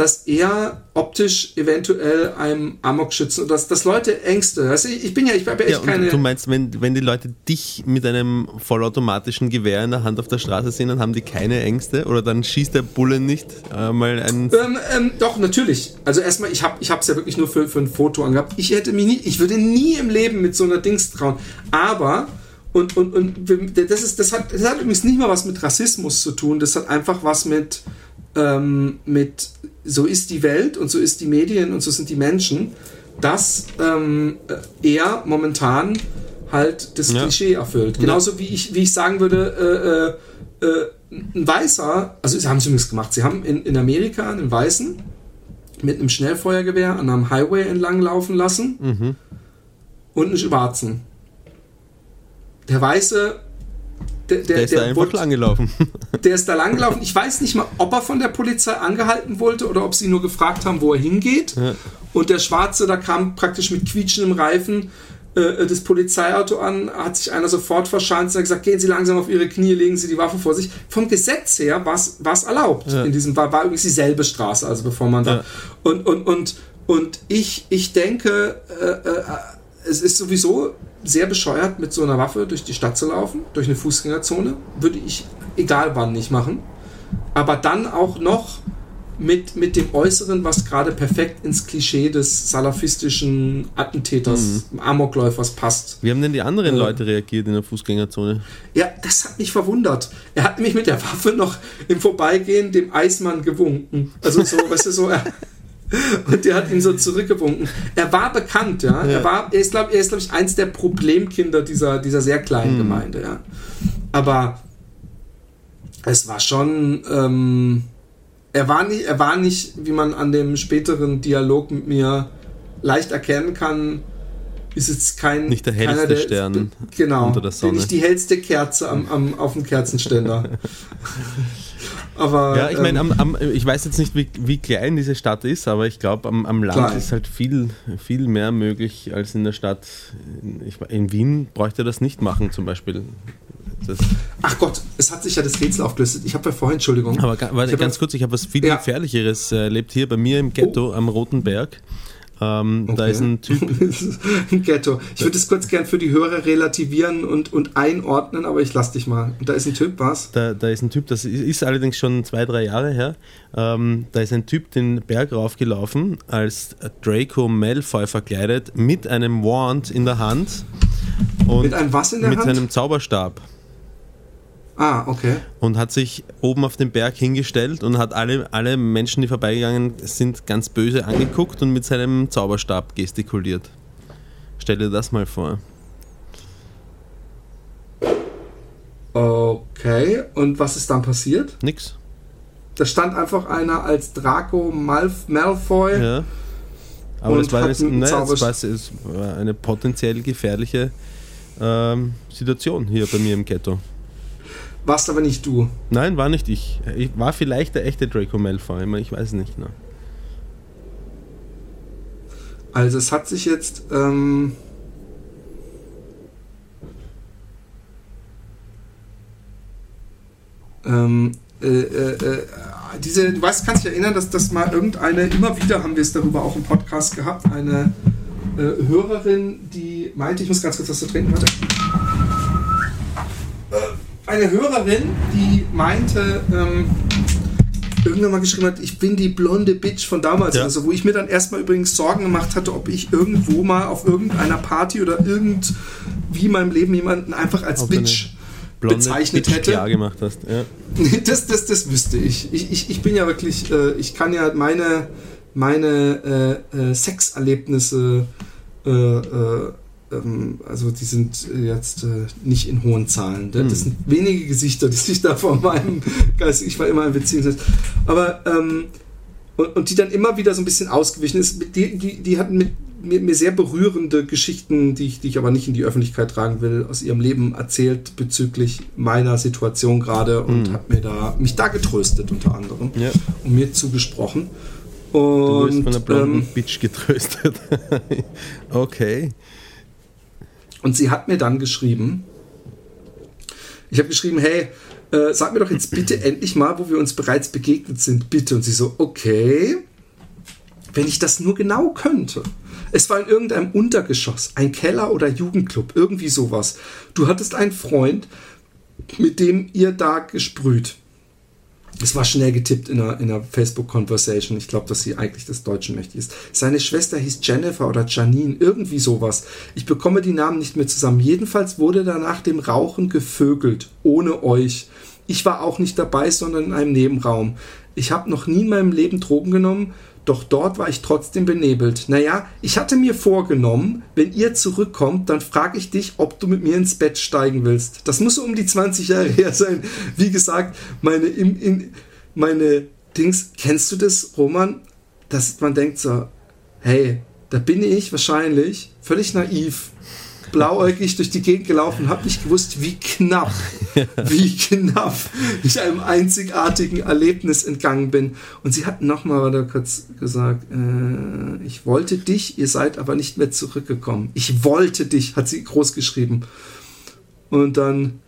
dass er optisch eventuell einem Amok schützen dass, dass Leute Ängste. Also ich, ich bin ja, ich habe ja echt ja, keine. Du meinst, wenn, wenn die Leute dich mit einem vollautomatischen Gewehr in der Hand auf der Straße sehen, dann haben die keine Ängste oder dann schießt der Bulle nicht äh, mal einen. Ähm, ähm, doch, natürlich. Also erstmal, ich habe es ich ja wirklich nur für, für ein Foto angehabt. Ich hätte mich nie, ich würde nie im Leben mit so einer Dings trauen. Aber und, und, und das, ist, das, hat, das hat übrigens nicht mal was mit Rassismus zu tun, das hat einfach was mit, ähm, mit so ist die Welt und so ist die Medien und so sind die Menschen, dass ähm, er momentan halt das ja. Klischee erfüllt. Genauso wie ich, wie ich sagen würde, äh, äh, äh ein Weißer, also sie haben es übrigens gemacht, sie haben in, in Amerika einen Weißen mit einem Schnellfeuergewehr an einem Highway entlang laufen lassen mhm. und einen Schwarzen. Der Weiße der, der, der ist der da einfach langgelaufen. Der ist da langgelaufen. Ich weiß nicht mal, ob er von der Polizei angehalten wollte oder ob sie nur gefragt haben, wo er hingeht. Ja. Und der Schwarze, da kam praktisch mit quietschendem Reifen äh, das Polizeiauto an, hat sich einer sofort verschanzt und hat gesagt, gehen Sie langsam auf Ihre Knie, legen Sie die Waffe vor sich. Vom Gesetz her war es erlaubt. Ja. In diesem war, war übrigens dieselbe Straße, also bevor man da. Ja. Und, und, und, und ich, ich denke, äh, äh, es ist sowieso sehr bescheuert, mit so einer Waffe durch die Stadt zu laufen, durch eine Fußgängerzone. Würde ich egal wann nicht machen. Aber dann auch noch mit, mit dem Äußeren, was gerade perfekt ins Klischee des salafistischen Attentäters, mhm. Amokläufers passt. Wie haben denn die anderen äh, Leute reagiert in der Fußgängerzone? Ja, das hat mich verwundert. Er hat nämlich mit der Waffe noch im Vorbeigehen dem Eismann gewunken. Also so, weißt du, so, er, und der hat ihn so zurückgewunken. Er war bekannt, ja. ja. Er, war, er ist, glaube glaub ich, eins der Problemkinder dieser, dieser sehr kleinen mhm. Gemeinde, ja. Aber es war schon. Ähm, er, war nicht, er war nicht, wie man an dem späteren Dialog mit mir leicht erkennen kann, ist jetzt kein. Nicht der hellste der, Stern genau, unter der Sonne. Nicht die hellste Kerze am, am, auf dem Kerzenständer. Aber, ja, ich meine, ähm, ich weiß jetzt nicht, wie, wie, klein diese Stadt ist, aber ich glaube, am, am, Land klein. ist halt viel, viel mehr möglich als in der Stadt. Ich, in Wien bräuchte das nicht machen, zum Beispiel. Das Ach Gott, es hat sich ja das Rätsel aufgelöst. Ich habe ja vorhin, Entschuldigung. Aber warte, ganz kurz, ich habe was viel ja. Gefährlicheres erlebt hier bei mir im Ghetto oh. am Roten Berg. Ähm, okay. Da ist ein Typ. ein Ghetto. Ich würde es kurz gern für die Hörer relativieren und, und einordnen, aber ich lass dich mal. Und da ist ein Typ, was? Da, da ist ein Typ, das ist allerdings schon zwei, drei Jahre her. Ähm, da ist ein Typ den Berg raufgelaufen, als Draco Malfoy verkleidet, mit einem Wand in der Hand. Und mit einem was in der mit Hand? Mit seinem Zauberstab. Ah, okay. Und hat sich oben auf den Berg hingestellt und hat alle, alle Menschen, die vorbeigegangen sind, ganz böse angeguckt und mit seinem Zauberstab gestikuliert. Stell dir das mal vor. Okay, und was ist dann passiert? Nix. Da stand einfach einer als Draco Malf Malfoy. Ja. Aber es war, eine, ne, es war eine potenziell gefährliche ähm, Situation hier bei mir im Ghetto. Warst aber nicht du. Nein, war nicht ich. Ich war vielleicht der echte Draco Malfoy, ich weiß nicht. Ne? Also es hat sich jetzt... Ähm ähm, äh, äh, äh, diese, du weißt, kannst dich erinnern, dass das mal irgendeine, immer wieder haben wir es darüber auch im Podcast gehabt, eine äh, Hörerin, die meinte, ich muss ganz kurz was zu trinken, warte eine Hörerin, die meinte, ähm, irgendwann mal geschrieben hat, ich bin die blonde Bitch von damals. Ja. Also, wo ich mir dann erstmal übrigens Sorgen gemacht hatte, ob ich irgendwo mal auf irgendeiner Party oder irgendwie in meinem Leben jemanden einfach als auf Bitch bezeichnet Bitch hätte. Klar gemacht hast. Ja. Das, das, das wüsste ich. Ich, ich. ich bin ja wirklich, äh, ich kann ja meine, meine äh, äh, Sexerlebnisse äh, äh, also die sind jetzt äh, nicht in hohen Zahlen. Das hm. sind wenige Gesichter, die sich da vor meinem Geist, ich war immer in Beziehung, aber ähm, und, und, die dann immer wieder so ein bisschen ausgewichen ist. Die, die, die hatten mit mir, mir sehr berührende Geschichten, die ich, die ich aber nicht in die Öffentlichkeit tragen will, aus ihrem Leben erzählt bezüglich meiner Situation gerade und Mhm. hat mir da mich da getröstet unter anderem Ja. und mir zugesprochen. Du wirst Und, von einer blonden ähm, Bitch getröstet. okay. Und sie hat mir dann geschrieben, ich habe geschrieben, hey, äh, sag mir doch jetzt bitte endlich mal, wo wir uns bereits begegnet sind, bitte. Und sie so, okay, wenn ich das nur genau könnte. Es war in irgendeinem Untergeschoss, ein Keller oder Jugendclub, irgendwie sowas. Du hattest einen Freund, mit dem ihr da gesprüht. Es war schnell getippt in einer, in einer Facebook-Conversation. Ich glaube, dass sie eigentlich des Deutschen mächtig ist. Seine Schwester hieß Jennifer oder Janine, irgendwie sowas. Ich bekomme die Namen nicht mehr zusammen. Jedenfalls wurde da nach dem Rauchen gevögelt, ohne euch. Ich war auch nicht dabei, sondern in einem Nebenraum. Ich habe noch nie in meinem Leben Drogen genommen, doch dort war ich trotzdem benebelt. Naja, ich hatte mir vorgenommen, wenn ihr zurückkommt, dann frage ich dich, ob du mit mir ins Bett steigen willst. Das muss so um die 20 Jahre her sein. Wie gesagt, meine, in, in, meine Dings, kennst du das, Roman? Dass man denkt so, hey, da bin ich wahrscheinlich völlig naiv, blauäugig durch die Gegend gelaufen, habe nicht gewusst, wie knapp, wie knapp ich einem einzigartigen Erlebnis entgangen bin. Und sie hat nochmal kurz gesagt, äh, ich wollte dich, ihr seid aber nicht mehr zurückgekommen. Ich wollte dich, hat sie groß geschrieben. Und dann,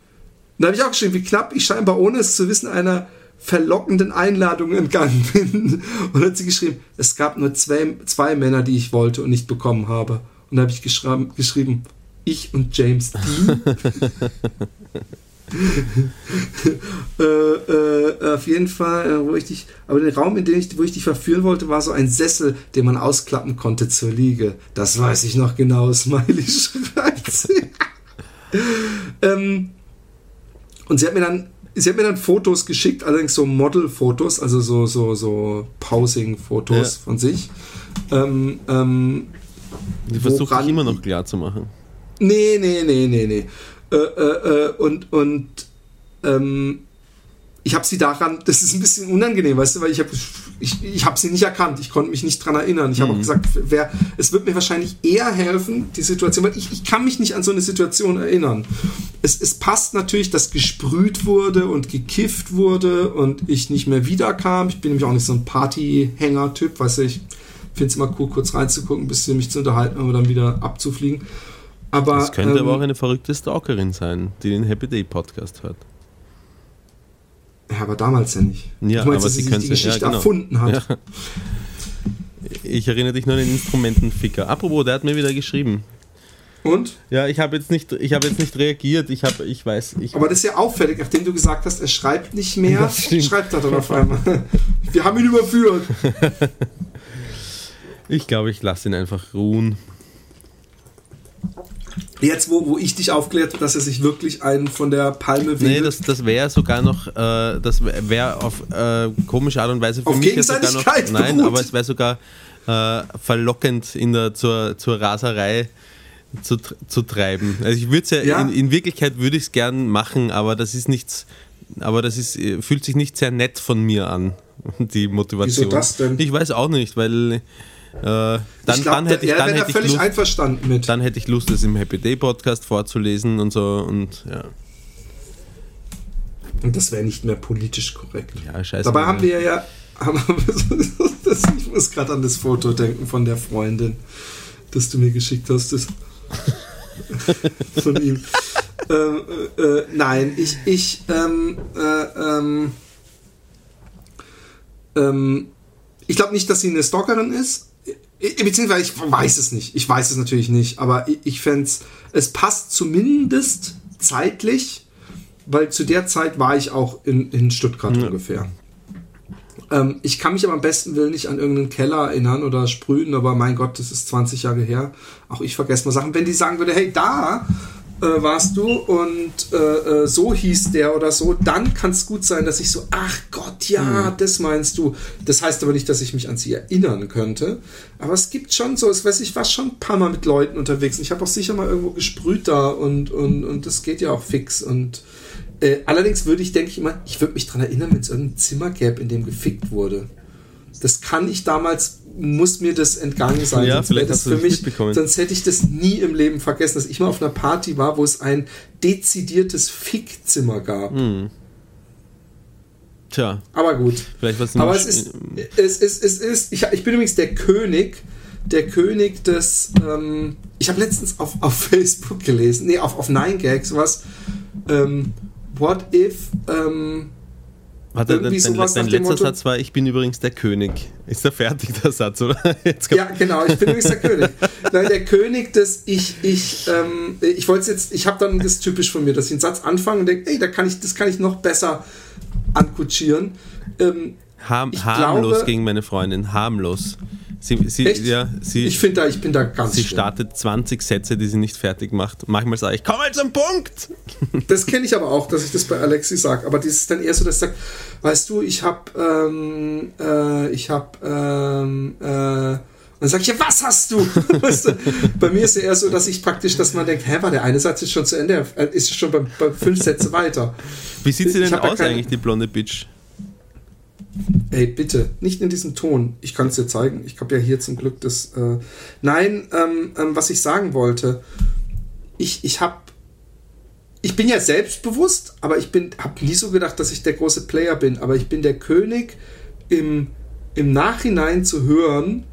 dann habe ich auch geschrieben, wie knapp ich scheinbar ohne es zu wissen einer verlockenden Einladung entgangen bin. Und hat sie geschrieben, es gab nur zwei, zwei Männer, die ich wollte und nicht bekommen habe. Und da habe ich geschrieben, ich und James Dean. äh, äh, auf jeden Fall, äh, wo ich dich, aber der Raum, in dem ich, wo ich dich verführen wollte, war so ein Sessel, den man ausklappen konnte zur Liege. Das weiß ich noch genau, Smiley schreibt ähm, und sie hat mir dann, sie hat mir dann Fotos geschickt, allerdings so Model-Fotos, also so, so, so Posing-Fotos Ja. von sich. Ähm, ähm, Die versucht immer noch klar zu machen. Nee, nee, nee, nee, nee. Äh, äh, äh, und und ähm, ich habe sie daran, das ist ein bisschen unangenehm, weißt du, weil ich habe ich, ich hab sie nicht erkannt, ich konnte mich nicht dran erinnern. Ich habe auch gesagt, wer, es wird mir wahrscheinlich eher helfen, die Situation, weil ich, ich kann mich nicht an so eine Situation erinnern. Es, es passt natürlich, dass gesprüht wurde und gekifft wurde und ich nicht mehr wiederkam. Ich bin nämlich auch nicht so ein Partyhänger-Typ, weißt du, ich finde es immer cool, kurz reinzugucken, ein bisschen mich zu unterhalten, aber dann wieder abzufliegen. Aber, Das könnte ähm, aber auch eine verrückte Stalkerin sein, die den Happy Day Podcast hört. Ja, aber damals ja nicht. Ja, du meinst, aber dass sie sie die Geschichte ja, genau. erfunden hat. Ja. Ich erinnere dich nur an den Instrumentenficker. Apropos, der hat mir wieder geschrieben. Und? Ja, ich habe jetzt nicht, ich habe jetzt nicht reagiert. Ich habe, ich weiß, ich. Aber das ist ja auffällig, nachdem du gesagt hast, er schreibt nicht mehr, schreibt er dann auf einmal. Wir haben ihn überführt. Ich glaube, ich lasse ihn einfach ruhen. Jetzt, wo, wo ich dich aufklärt, dass er sich wirklich einen von der Palme Nee, windet. das, das wäre sogar noch, äh, das wäre auf äh, komische Art und Weise für Auf mich sogar noch. Nein, beruht. aber es wäre sogar äh, verlockend in der, zur, zur Raserei zu, zu treiben. Also ich würde es ja, Ja. In, in Wirklichkeit würde ich es gern machen, aber das ist nichts, aber das ist, äh, fühlt sich nicht sehr nett von mir an, die Motivation. Wieso das denn? Ich weiß auch nicht, weil äh, dann, glaub, dann hätte ich, dann hätte ich völlig Lust, einverstanden mit. dann hätte ich Lust, das im Happy Day Podcast vorzulesen und so und ja. Und das wäre nicht mehr politisch korrekt. Ja, scheiße. Dabei haben wir ja. Haben wir, das, ich muss gerade an das Foto denken von der Freundin, das du mir geschickt hast. Das, von ihm. ähm, äh, äh, nein, ich, ich, ähm, äh, ähm, ähm, ich glaube nicht, dass sie eine Stalkerin ist. Beziehungsweise ich weiß es nicht. Ich weiß es natürlich nicht. Aber ich, ich fände es, es passt zumindest zeitlich, weil zu der Zeit war ich auch in, in Stuttgart ungefähr. Ähm, ich kann mich aber am besten Willen nicht an irgendeinen Keller erinnern oder sprühen, aber mein Gott, das ist 20 Jahre her. Auch ich vergesse mal Sachen. Wenn die sagen würde, hey, da äh, warst du und äh, äh, so hieß der oder so, dann kann es gut sein, dass ich so, ach Gott, ja, das meinst du. Das heißt aber nicht, dass ich mich an sie erinnern könnte. Aber es gibt schon so, ich weiß, ich war schon ein paar Mal mit Leuten unterwegs. und Ich habe auch sicher mal irgendwo gesprüht da und, und, und das geht ja auch fix und äh, allerdings würde ich, denke ich immer, ich würde mich daran erinnern, wenn es irgendein Zimmer gäbe, in dem gefickt wurde. Das kann ich damals muss mir das entgangen sein. Ja, sonst vielleicht wäre hast du für das mich, mitbekommen. sonst hätte ich das nie im Leben vergessen, dass ich mal auf einer Party war, wo es ein dezidiertes Fickzimmer gab. Hm. Tja, Aber gut. vielleicht was Aber es ist, es ist, es ist, ich, ich bin übrigens der König, der König des, ähm, ich habe letztens auf, auf Facebook gelesen, nee, auf, auf 9gag was, ähm, what if, ähm, Warte, dein, dein, letzter Motto- Satz war, ich bin übrigens der König. Ist der fertig, der Satz, oder? Ja, genau, ich bin übrigens der König. Nein, der König des ich, ich, ähm, ich wollte jetzt, ich habe dann das typisch von mir, dass ich einen Satz anfange und denke, ey, da kann ich, das kann ich noch besser ankutschieren. Ähm, Harm, harmlos glaube- gegen meine Freundin, harmlos. Sie, sie, ja, sie, ich finde da, ich bin da ganz sie schlimm. startet 20 Sätze, die sie nicht fertig macht. Manchmal sage ich, komm mal zum Punkt! Das kenne ich aber auch, dass ich das bei Alexi sage. Aber das ist dann eher so, dass ich sage, weißt du, ich habe, ähm, äh, ich habe, ähm, äh, und dann sage ich, ja, was hast du? weißt du? Bei mir ist es eher so, dass ich praktisch, dass man denkt, hä, war der eine Satz ist schon zu Ende, äh, ist schon bei, bei fünf Sätze weiter. Wie sieht sie denn ja aus keine- eigentlich, die blonde Bitch? Ey, bitte, nicht in diesem Ton. Ich kann es dir zeigen. Ich habe ja hier zum Glück das. Äh Nein, ähm, ähm, was ich sagen wollte, ich, ich habe. Ich bin ja selbstbewusst, aber ich habe nie so gedacht, dass ich der große Player bin. Aber ich bin der König im, im Nachhinein zu hören,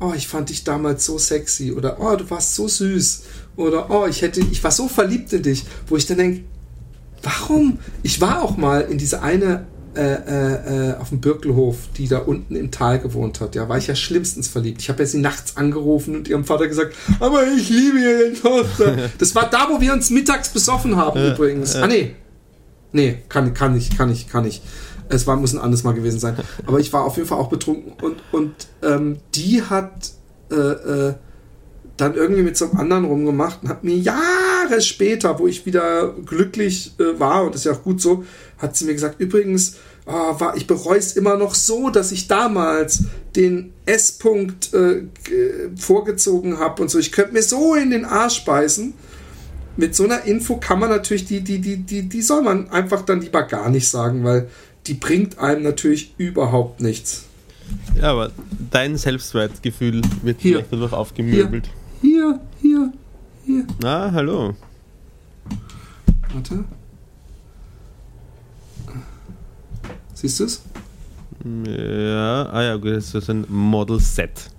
oh, ich fand dich damals so sexy oder oh, du warst so süß oder oh, ich hätte, ich war so verliebt in dich, wo ich dann denke, warum? Ich war auch mal in diese eine äh, äh, äh, auf dem Birkelhof, die da unten im Tal gewohnt hat. Ja, war ich ja schlimmstens verliebt. Ich habe ja sie nachts angerufen und ihrem Vater gesagt, aber ich liebe ihre Tochter. Das war da, wo wir uns mittags besoffen haben übrigens. Ah nee, nee, kann, kann ich, kann ich, kann ich. Es war, muss ein anderes Mal gewesen sein. Aber ich war auf jeden Fall auch betrunken und, und ähm, die hat äh, äh, dann irgendwie mit so einem anderen rumgemacht und hat mir Jahre später, wo ich wieder glücklich äh, war, und das ist ja auch gut so, hat sie mir gesagt, übrigens, ah, war, ich bereue es immer noch so, dass ich damals den S-Punkt äh, vorgezogen habe und so. Ich könnte mir so in den Arsch beißen. Mit so einer Info kann man natürlich, die, die, die, die, die soll man einfach dann lieber gar nicht sagen, weil die bringt einem natürlich überhaupt nichts. Ja, aber dein Selbstwertgefühl wird Hier. dadurch aufgemöbelt. Hier, hier, hier. Ah, hallo. Warte. Siehst du es? Ja, ah ja, gut, das ist ein Model Set.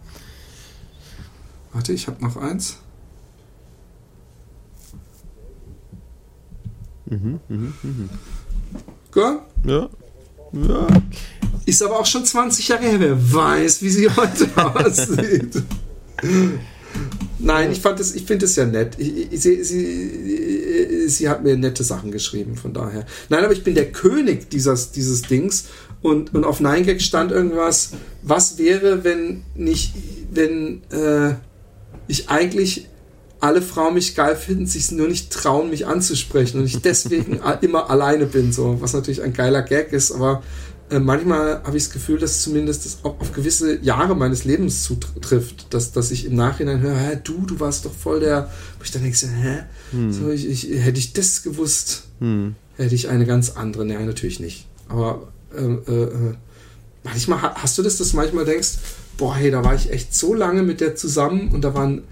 Warte, ich habe noch eins. Mhm, mhm, mhm. Gell? Ja. Ja. Ist aber auch schon 20 Jahre her. Wer weiß, wie sie heute aussieht. Nein, ich ich finde es ja nett. Ich, ich, sie, sie, sie hat mir nette Sachen geschrieben, von daher. Nein, aber ich bin der König dieses, dieses Dings und, und auf 9gag stand irgendwas, was wäre, wenn nicht, wenn äh, ich eigentlich alle Frauen mich geil finden, sich nur nicht trauen, mich anzusprechen und ich deswegen immer alleine bin, so, was natürlich ein geiler Gag ist, aber äh, manchmal habe ich das Gefühl, dass zumindest das auf, auf gewisse Jahre meines Lebens zutrifft, dass, dass ich im Nachhinein höre, hä, du, du warst doch voll der, wo ich dann denke, hä, so, ich, ich, hätte ich das gewusst, Hm. hätte ich eine ganz andere, nein, natürlich nicht, aber ähm, äh, äh, manchmal ha- hast du das, dass du manchmal denkst, boah, hey, da war ich echt so lange mit der zusammen und da waren,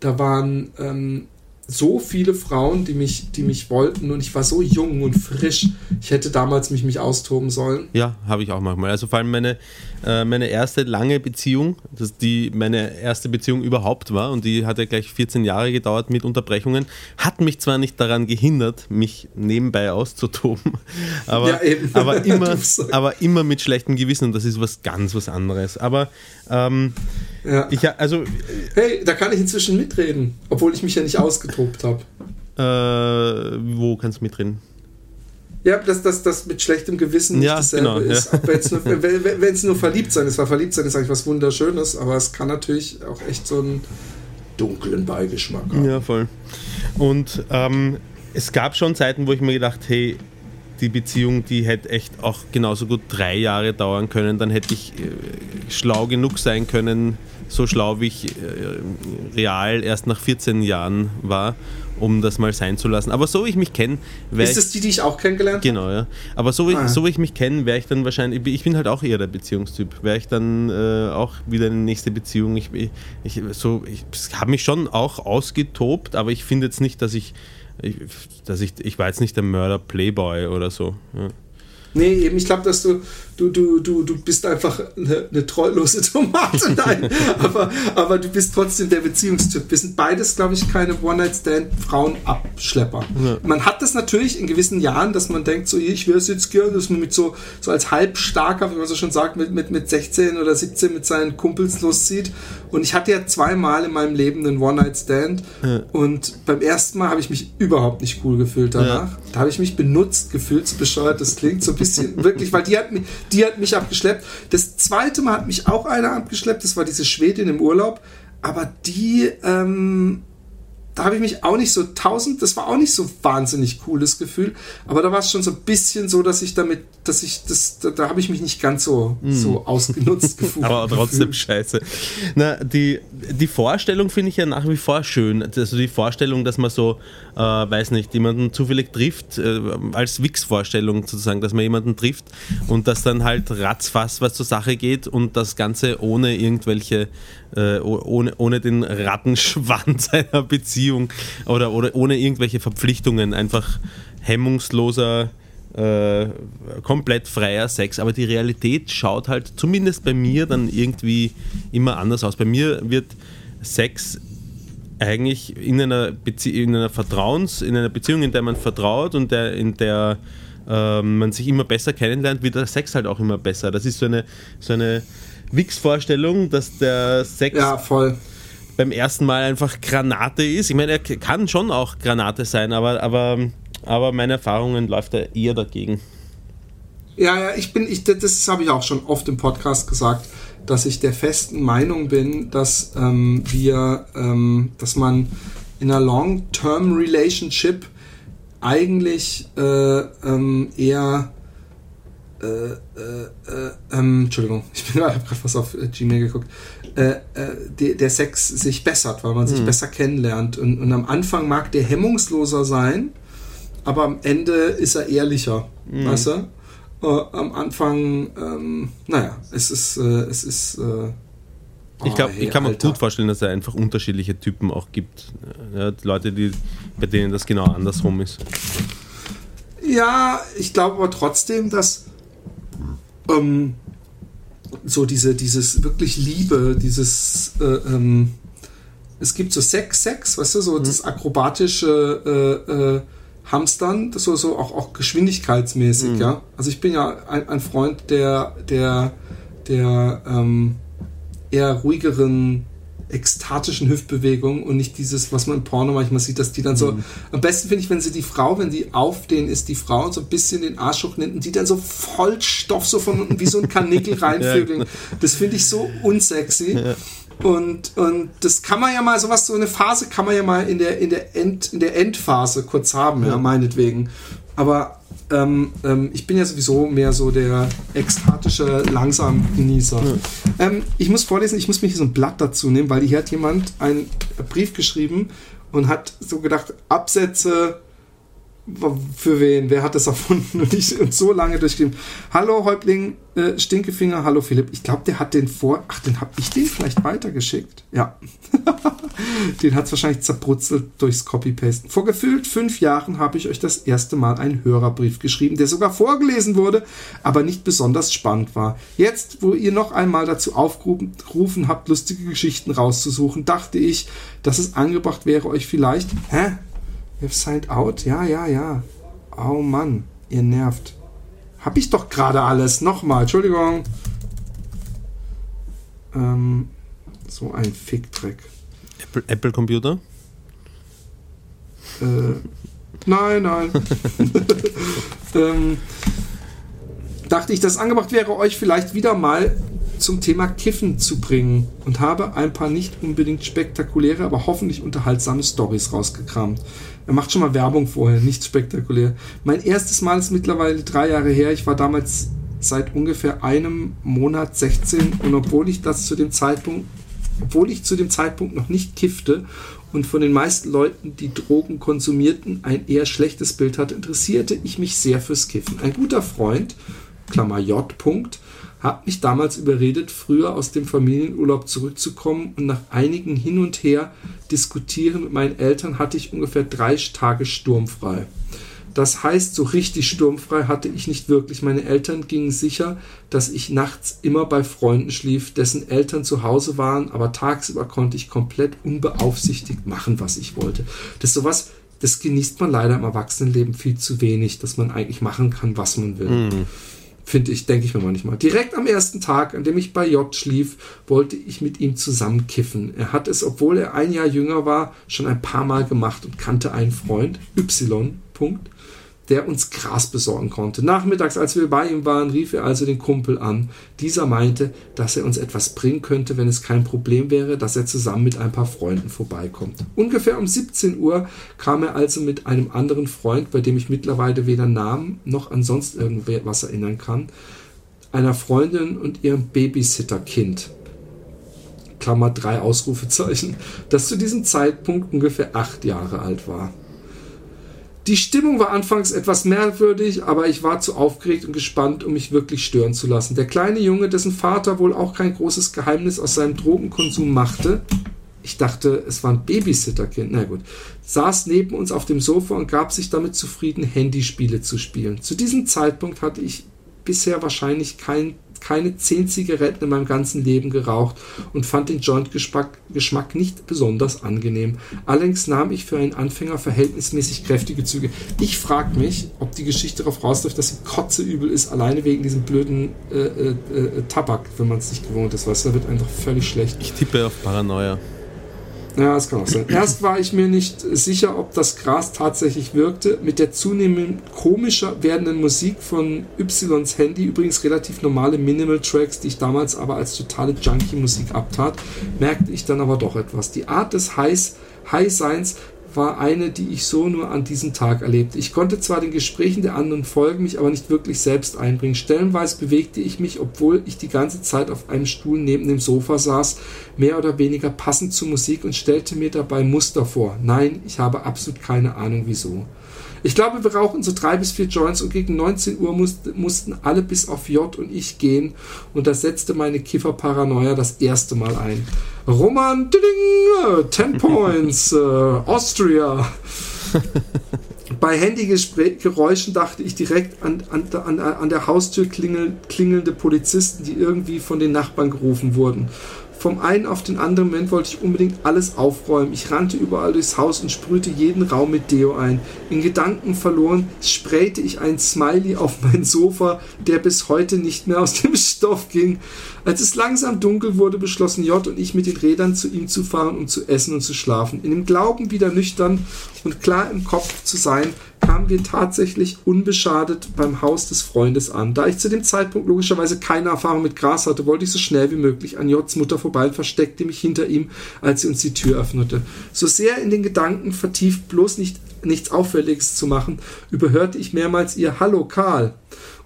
da waren ähm, so viele Frauen, die mich, die mich wollten und ich war so jung und frisch. Ich hätte damals mich, mich austoben sollen. Ja, habe ich auch manchmal. Also vor allem meine, äh, meine erste lange Beziehung, das die meine erste Beziehung überhaupt war und die hat ja gleich 14 Jahre gedauert mit Unterbrechungen, hat mich zwar nicht daran gehindert, mich nebenbei auszutoben, aber, Ja, aber, immer, aber immer mit schlechtem Gewissen und das ist was ganz was anderes. Aber ähm, Ja. ich, also Hey, da kann ich inzwischen mitreden, obwohl ich mich ja nicht ausgetobt habe. äh, wo kannst du mitreden? Ja, dass das, das mit schlechtem Gewissen nicht Ja, dasselbe genau, ist. ja. Nur, wenn wenn- wenn's nur verliebt sein ist, weil verliebt sein ist eigentlich was Wunderschönes, aber es kann natürlich auch echt so einen dunklen Beigeschmack haben. Ja, voll. Und ähm, es gab schon Zeiten, wo ich mir gedacht, hey, die Beziehung, die hätte echt auch genauso gut drei Jahre dauern können. Dann hätte ich äh, schlau genug sein können, so schlau, wie ich äh, real erst nach 14 Jahren war, um das mal sein zu lassen. Aber so wie ich mich kenne, Ist das die, die ich auch kennengelernt habe? Genau, ja. Aber so wie, Ah, so wie ich mich kenne, wäre ich dann wahrscheinlich, ich bin halt auch eher der Beziehungstyp, wäre ich dann äh, auch wieder in die nächste Beziehung. Ich, ich, so, ich habe mich schon auch ausgetobt, aber ich finde jetzt nicht, dass ich, ich, dass ich, ich war jetzt nicht der Mörder Playboy oder so. Ja. Nee, eben, ich glaube, dass du, du, du, du, du bist einfach eine, eine treulose Tomate. Nein, aber, aber du bist trotzdem der Beziehungstyp. Wir sind beides, glaube ich, keine One-Night-Stand-Frauen-Abschlepper. Ja. Man hat das natürlich in gewissen Jahren, dass man denkt, so, ich wäre es jetzt gerne, dass man mit so, so als halbstarker, wie man so schon sagt, mit, mit, mit 16 oder 17 mit seinen Kumpels loszieht. Und ich hatte ja zweimal in meinem Leben einen One-Night-Stand. Ja. Und beim ersten Mal habe ich mich überhaupt nicht cool gefühlt danach. Ja. Da habe ich mich benutzt gefühlt, so bescheuert das klingt, so ein bisschen wirklich, weil die hat, mich, die hat mich abgeschleppt. Das zweite Mal hat mich auch einer abgeschleppt, das war diese Schwedin im Urlaub, aber die, ähm, da habe ich mich auch nicht so tausend, das war auch nicht so wahnsinnig cooles Gefühl, aber da war es schon so ein bisschen so, dass ich damit, dass ich das, da, da habe ich mich nicht ganz so, so ausgenutzt gefühlt. Aber trotzdem scheiße. Na, die, die Vorstellung finde ich ja nach wie vor schön. Also die Vorstellung, dass man so, äh, weiß nicht, jemanden zufällig trifft, äh, als Wix-Vorstellung sozusagen, dass man jemanden trifft und dass dann halt ratzfass was zur Sache geht und das Ganze ohne irgendwelche, äh, oh- ohne, ohne den Rattenschwanz einer Beziehung oder, oder ohne irgendwelche Verpflichtungen, einfach hemmungsloser äh, komplett freier Sex, aber die Realität schaut halt zumindest bei mir dann irgendwie immer anders aus. Bei mir wird Sex eigentlich in einer, Bezie in einer Vertrauens, in einer Beziehung, in der man vertraut und der, in der ähm, man sich immer besser kennenlernt, wird der Sex halt auch immer besser. Das ist so eine, so eine Wix-Vorstellung, dass der Sex ja, beim ersten Mal einfach Granate ist. Ich meine, er kann schon auch Granate sein, aber, aber, aber meine Erfahrungen läuft er eher dagegen. Ja, ja, ich bin, ich, das- habe ich auch schon oft im Podcast gesagt, dass ich der festen Meinung bin, dass ähm, wir, ähm, dass man in einer Long-Term Relationship eigentlich äh, ähm, eher äh, äh, äh, ähm, Entschuldigung, ich bin gerade was auf äh, Gmail geguckt, äh, der, der Sex sich bessert, weil man sich besser kennenlernt. Und, und am Anfang mag der hemmungsloser sein, aber am Ende ist er ehrlicher, weißt du? Äh, am Anfang, ähm, naja, es ist, äh, es ist. Äh, Ich glaube, oh, hey, ich kann mir Alter. gut vorstellen, dass es einfach unterschiedliche Typen auch gibt. Ja, Leute, die, bei denen das genau andersrum ist. Ja, ich glaube aber trotzdem, dass ähm, so diese, dieses wirklich Liebe, dieses, äh, ähm, es gibt so Sex, Sex, weißt du, so das akrobatische äh, äh, Hamstern, das so, so auch, auch geschwindigkeitsmäßig, ja. Also ich bin ja ein, ein Freund der, der, der ähm, eher ruhigeren, ekstatischen Hüftbewegungen und nicht dieses, was man im Porno manchmal sieht, dass die dann so. Am besten finde ich, wenn sie die Frau, wenn die auf denen ist, die Frau und so ein bisschen den Arsch hochnimmt und die dann so voll Stoff so von unten wie so ein Kanickel reinvögeln. Das finde ich so unsexy. Und, und das kann man ja mal, sowas, so eine Phase kann man ja mal in der, in der, End, in der Endphase kurz haben, ja, meinetwegen. Aber ähm, ähm, ich bin ja sowieso mehr so der ekstatische, langsam Genießer. Ähm, ich muss vorlesen, ich muss mir hier so ein Blatt dazu nehmen, weil hier hat jemand einen Brief geschrieben und hat so gedacht, Absätze für wen? Wer hat das erfunden? Und ich und so lange durchgeschrieben. Hallo Häuptling äh, Stinkefinger, hallo Philipp. Ich glaube, der hat den vor. Ach, den habe ich den vielleicht weitergeschickt. Ja. den hat es wahrscheinlich zerbrutzelt durchs Copy-Pasten. Vor gefühlt fünf Jahren habe ich euch das erste Mal einen Hörerbrief geschrieben, der sogar vorgelesen wurde, aber nicht besonders spannend war. Jetzt, wo ihr noch einmal dazu aufgerufen habt, lustige Geschichten rauszusuchen, dachte ich, dass es angebracht wäre, euch vielleicht. Hä? You've signed out? Ja, ja, ja. Oh Mann, ihr nervt. Hab ich doch gerade alles. Nochmal, Entschuldigung. Ähm, so ein Fickdreck. Apple, Apple Computer? Äh, nein, nein. ähm, dachte ich, dass angebracht wäre, euch vielleicht wieder mal zum Thema Kiffen zu bringen und habe ein paar nicht unbedingt spektakuläre, aber hoffentlich unterhaltsame Stories rausgekramt. Er macht schon mal Werbung vorher, nicht spektakulär. Mein erstes Mal ist mittlerweile drei Jahre her. Ich war damals seit ungefähr einem Monat 16 und obwohl ich das zu dem Zeitpunkt obwohl ich zu dem Zeitpunkt noch nicht kiffte und von den meisten Leuten, die Drogen konsumierten, ein eher schlechtes Bild hatte, interessierte ich mich sehr fürs Kiffen. Ein guter Freund, Klammer J. Punkt, hat mich damals überredet, früher aus dem Familienurlaub zurückzukommen und nach einigen Hin und Her diskutieren mit meinen Eltern hatte ich ungefähr drei Tage sturmfrei. Das heißt, so richtig sturmfrei hatte ich nicht wirklich. Meine Eltern gingen sicher, dass ich nachts immer bei Freunden schlief, dessen Eltern zu Hause waren, aber tagsüber konnte ich komplett unbeaufsichtigt machen, was ich wollte. Das ist sowas, das genießt man leider im Erwachsenenleben viel zu wenig, dass man eigentlich machen kann, was man will. Mhm. Finde ich, denke ich mir manchmal. Direkt am ersten Tag, an dem ich bei J schlief, wollte ich mit ihm zusammen kiffen. Er hat es, obwohl er ein Jahr jünger war, schon ein paar Mal gemacht und kannte einen Freund, Y. Punkt, der uns Gras besorgen konnte. Nachmittags, als wir bei ihm waren, rief er also den Kumpel an. Dieser meinte, dass er uns etwas bringen könnte, wenn es kein Problem wäre, dass er zusammen mit ein paar Freunden vorbeikommt. Ungefähr um 17 Uhr kam er also mit einem anderen Freund, bei dem ich mittlerweile weder Namen noch an sonst irgendwas erinnern kann, einer Freundin und ihrem Babysitterkind. Klammer drei Ausrufezeichen, das zu diesem Zeitpunkt ungefähr acht Jahre alt war. Die Stimmung war anfangs etwas merkwürdig, aber ich war zu aufgeregt und gespannt, um mich wirklich stören zu lassen. Der kleine Junge, dessen Vater wohl auch kein großes Geheimnis aus seinem Drogenkonsum machte, ich dachte, es war ein Babysitterkind, na gut, saß neben uns auf dem Sofa und gab sich damit zufrieden, Handyspiele zu spielen. Zu diesem Zeitpunkt hatte ich bisher wahrscheinlich kein keine zehn Zigaretten in meinem ganzen Leben geraucht und fand den Joint-Geschmack nicht besonders angenehm. Allerdings nahm ich für einen Anfänger verhältnismäßig kräftige Züge. Ich frage mich, ob die Geschichte darauf rausläuft, dass sie kotzeübel ist, alleine wegen diesem blöden äh, äh, äh, Tabak, wenn man es nicht gewohnt ist. Weißt du, da wird einfach völlig schlecht. Ich tippe auf Paranoia. Ja, das kann auch sein. Erst war ich mir nicht sicher, ob das Gras tatsächlich wirkte. Mit der zunehmend komischer werdenden Musik von Ys Handy, übrigens relativ normale Minimal Tracks, die ich damals aber als totale Junkie-Musik abtat, merkte ich dann aber doch etwas. Die Art des High-Seins war eine, die ich so nur an diesem Tag erlebte. Ich konnte zwar den Gesprächen der anderen folgen, mich aber nicht wirklich selbst einbringen. Stellenweise bewegte ich mich, obwohl ich die ganze Zeit auf einem Stuhl neben dem Sofa saß, mehr oder weniger passend zur Musik und stellte mir dabei Muster vor. Nein, ich habe absolut keine Ahnung wieso. Ich glaube, wir rauchen so drei bis vier Joints und gegen 19 Uhr musste, mussten alle bis auf J und ich gehen und das setzte meine Kifferparanoia das erste Mal ein. Roman, ding, 10 Points, äh, Austria. Bei Handygeräuschen dachte ich direkt an, an, an, an der Haustür klingel, klingelnde Polizisten, die irgendwie von den Nachbarn gerufen wurden. Vom einen auf den anderen Moment wollte ich unbedingt alles aufräumen. Ich rannte überall durchs Haus und sprühte jeden Raum mit Deo ein. In Gedanken verloren sprayte ich ein Smiley auf mein Sofa, der bis heute nicht mehr aus dem Stoff ging. Als es langsam dunkel wurde, beschlossen J und ich mit den Rädern zu ihm zu fahren, um zu essen und zu schlafen. In dem Glauben, wieder nüchtern und klar im Kopf zu sein, kamen wir tatsächlich unbeschadet beim Haus des Freundes an. Da ich zu dem Zeitpunkt logischerweise keine Erfahrung mit Gras hatte, wollte ich so schnell wie möglich an Jots Mutter vorbei und versteckte mich hinter ihm, als sie uns die Tür öffnete. So sehr in den Gedanken vertieft, bloß nicht nichts Auffälliges zu machen, überhörte ich mehrmals ihr Hallo Karl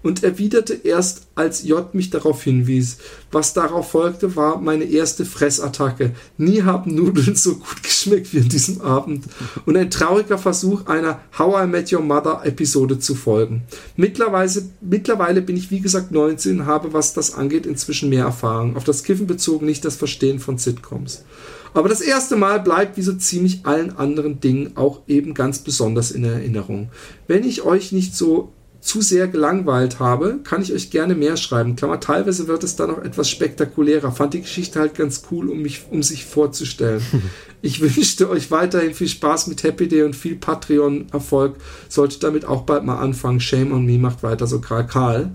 und erwiderte erst, als J mich darauf hinwies. Was darauf folgte, war meine erste Fressattacke. Nie haben Nudeln so gut geschmeckt wie an diesem Abend und ein trauriger Versuch einer How I Met Your Mother Episode zu folgen. Mittlerweile, mittlerweile bin ich wie gesagt 19 und habe, was das angeht, inzwischen mehr Erfahrung. Auf das Kiffen bezogen nicht das Verstehen von Sitcoms. Aber das erste Mal bleibt wie so ziemlich allen anderen Dingen auch eben ganz besonders in Erinnerung. Wenn ich euch nicht so zu sehr gelangweilt habe, kann ich euch gerne mehr schreiben. Klammer, teilweise wird es dann noch etwas spektakulärer. Fand die Geschichte halt ganz cool, um mich, um sich vorzustellen. ich wünschte euch weiterhin viel Spaß mit Happy Day und viel Patreon-Erfolg. Sollte damit auch bald mal anfangen. Shame on me, macht weiter so Karl Karl.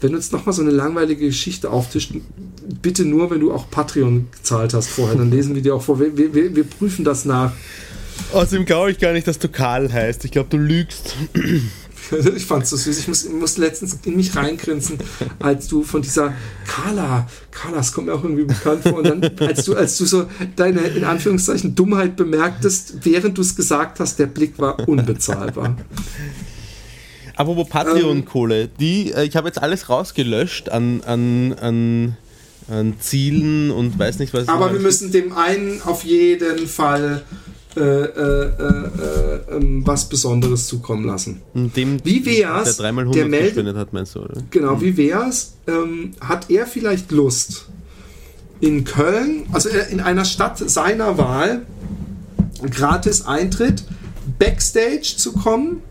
Wenn du jetzt nochmal so eine langweilige Geschichte auftischt, bitte nur, wenn du auch Patreon gezahlt hast vorher, dann lesen wir dir auch vor. Wir, wir, wir prüfen das nach. Außerdem glaube ich gar nicht, dass du Karl heißt. Ich glaube, du lügst. ich fand es so süß. Ich muss, muss letztens in mich reingrinsen, als du von dieser Carla, Carla, das kommt mir auch irgendwie bekannt vor, und dann, als du, als du so deine, in Anführungszeichen, Dummheit bemerktest, während du es gesagt hast, der Blick war unbezahlbar. Apropos Patreon-Kohle, die, äh, ich habe jetzt alles rausgelöscht an, an, an an Zielen und weiß nicht was. Aber wir müssen dem einen auf jeden Fall äh, äh, äh, ähm, was Besonderes zukommen lassen. Dem, wie wär's, der dreimal 100 der meldet, gespendet hat, meinst du, oder? Genau, wie wär's, ähm, hat er vielleicht Lust, in Köln, also in einer Stadt seiner Wahl, gratis Eintritt, Backstage zu kommen,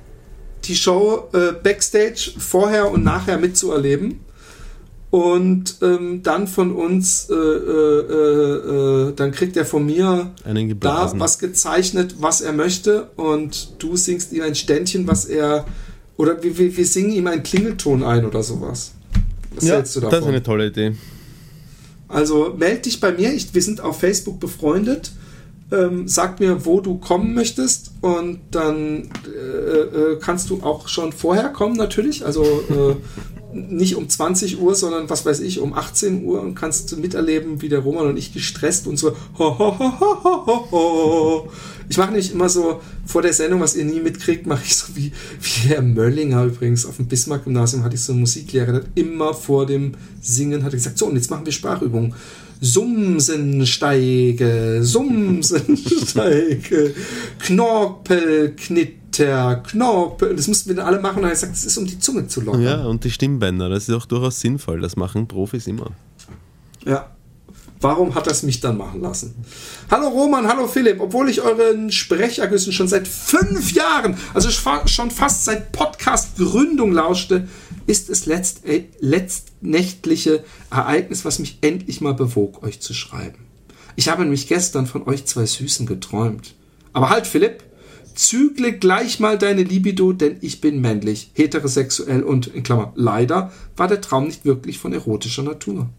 die Show äh, Backstage vorher und nachher mitzuerleben und ähm, dann von uns, äh, äh, äh, dann kriegt er von mir da was gezeichnet, was er möchte und du singst ihm ein Ständchen, was er, oder wir, wir, wir singen ihm einen Klingelton ein oder sowas. Was ja, hältst du davon? Das ist eine tolle Idee. Also melde dich bei mir, ich, wir sind auf Facebook befreundet. Ähm, sag mir, wo du kommen möchtest und dann äh, äh, kannst du auch schon vorher kommen natürlich. Also äh, nicht um 20 Uhr, sondern was weiß ich, um 18 Uhr und kannst miterleben, wie der Roman und ich gestresst und so. Ich mache nicht immer so vor der Sendung, was ihr nie mitkriegt, mache ich so wie, wie Herr Möllinger übrigens. Auf dem Bismarck-Gymnasium hatte ich so einen Musiklehrer, der immer vor dem Singen hat gesagt, so und jetzt machen wir Sprachübungen. Sumsensteige, Sumsensteige, Knorpelknitt, der Knorpel, das mussten wir dann alle machen und er sagt, das ist um die Zunge zu lockern. Ja, und die Stimmbänder, das ist auch durchaus sinnvoll, das machen Profis immer. Ja. Warum hat das mich dann machen lassen? Hallo Roman, hallo Philipp. Obwohl ich euren Sprechergüssen schon seit fünf Jahren, also schon fast seit Podcast-Gründung lauschte, ist es letzt, äh, letztnächtliche Ereignis, was mich endlich mal bewog, euch zu schreiben. Ich habe nämlich gestern von euch zwei Süßen geträumt. Aber halt, Philipp, zügle gleich mal deine Libido, denn ich bin männlich, heterosexuell und, in Klammer, leider war der Traum nicht wirklich von erotischer Natur.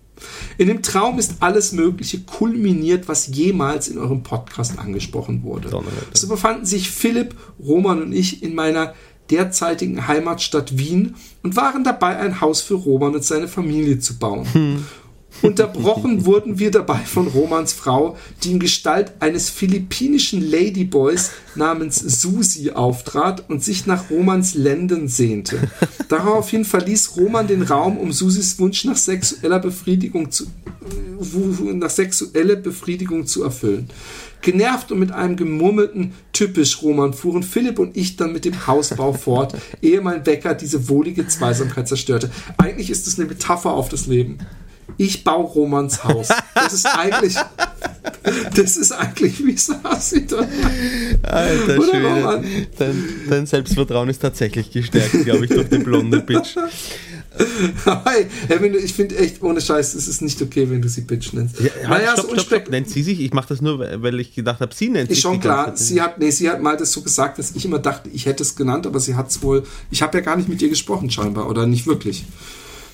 In dem Traum ist alles Mögliche kulminiert, was jemals in eurem Podcast angesprochen wurde. So befanden sich Philipp, Roman und ich in meiner derzeitigen Heimatstadt Wien und waren dabei, ein Haus für Roman und seine Familie zu bauen. Hm. Unterbrochen wurden wir dabei von Romans Frau, die in Gestalt eines philippinischen Ladyboys namens Susi auftrat und sich nach Romans Lenden sehnte. Daraufhin verließ Roman den Raum, um Susis Wunsch nach sexueller Befriedigung zu, äh, nach sexuelle Befriedigung zu erfüllen. Genervt und mit einem gemurmelten typisch Roman fuhren Philipp und ich dann mit dem Hausbau fort, ehe mein Wecker diese wohlige Zweisamkeit zerstörte. Eigentlich ist es eine Metapher auf das Leben ich baue Romans Haus. Das ist eigentlich, das ist eigentlich, wie es aussieht. Alter Oder Schwede. Dein, dein, Selbstvertrauen ist tatsächlich gestärkt, glaube ich, durch die blonde Bitch. Hi, ich finde echt, ohne Scheiß, es ist nicht okay, wenn du sie Bitch nennst. Ja, naja, stopp, stopp, stopp. Nennt sie sich? Ich mache das nur, weil ich gedacht habe, sie nennt sich. Ist schon klar. Sie hat, nee, sie hat mal das so gesagt, dass ich immer dachte, ich hätte es genannt, aber sie hat es wohl. Ich habe ja gar nicht mit ihr gesprochen, scheinbar, oder nicht wirklich.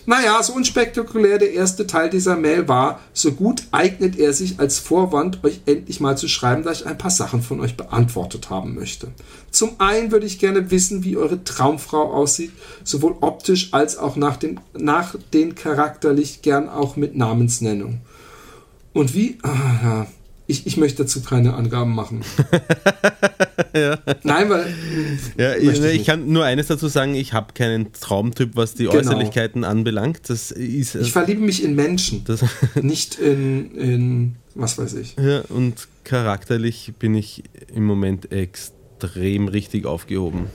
Naja, so unspektakulär der erste Teil dieser Mail war, so gut eignet er sich als Vorwand, euch endlich mal zu schreiben, da ich ein paar Sachen von euch beantwortet haben möchte. Zum einen würde ich gerne wissen, wie eure Traumfrau aussieht, sowohl optisch als auch nach den, nach den charakterlich, gern auch mit Namensnennung. Und wie, ah, ja, ich, ich möchte dazu keine Angaben machen. ja. Nein, weil. Ja, ich, ich, kann nur eines dazu sagen: Ich habe keinen Traumtyp, was die genau. Äußerlichkeiten anbelangt. Das ist, ich verliebe mich in Menschen, nicht in, in was weiß ich. Ja, und charakterlich bin ich im Moment extrem richtig aufgehoben.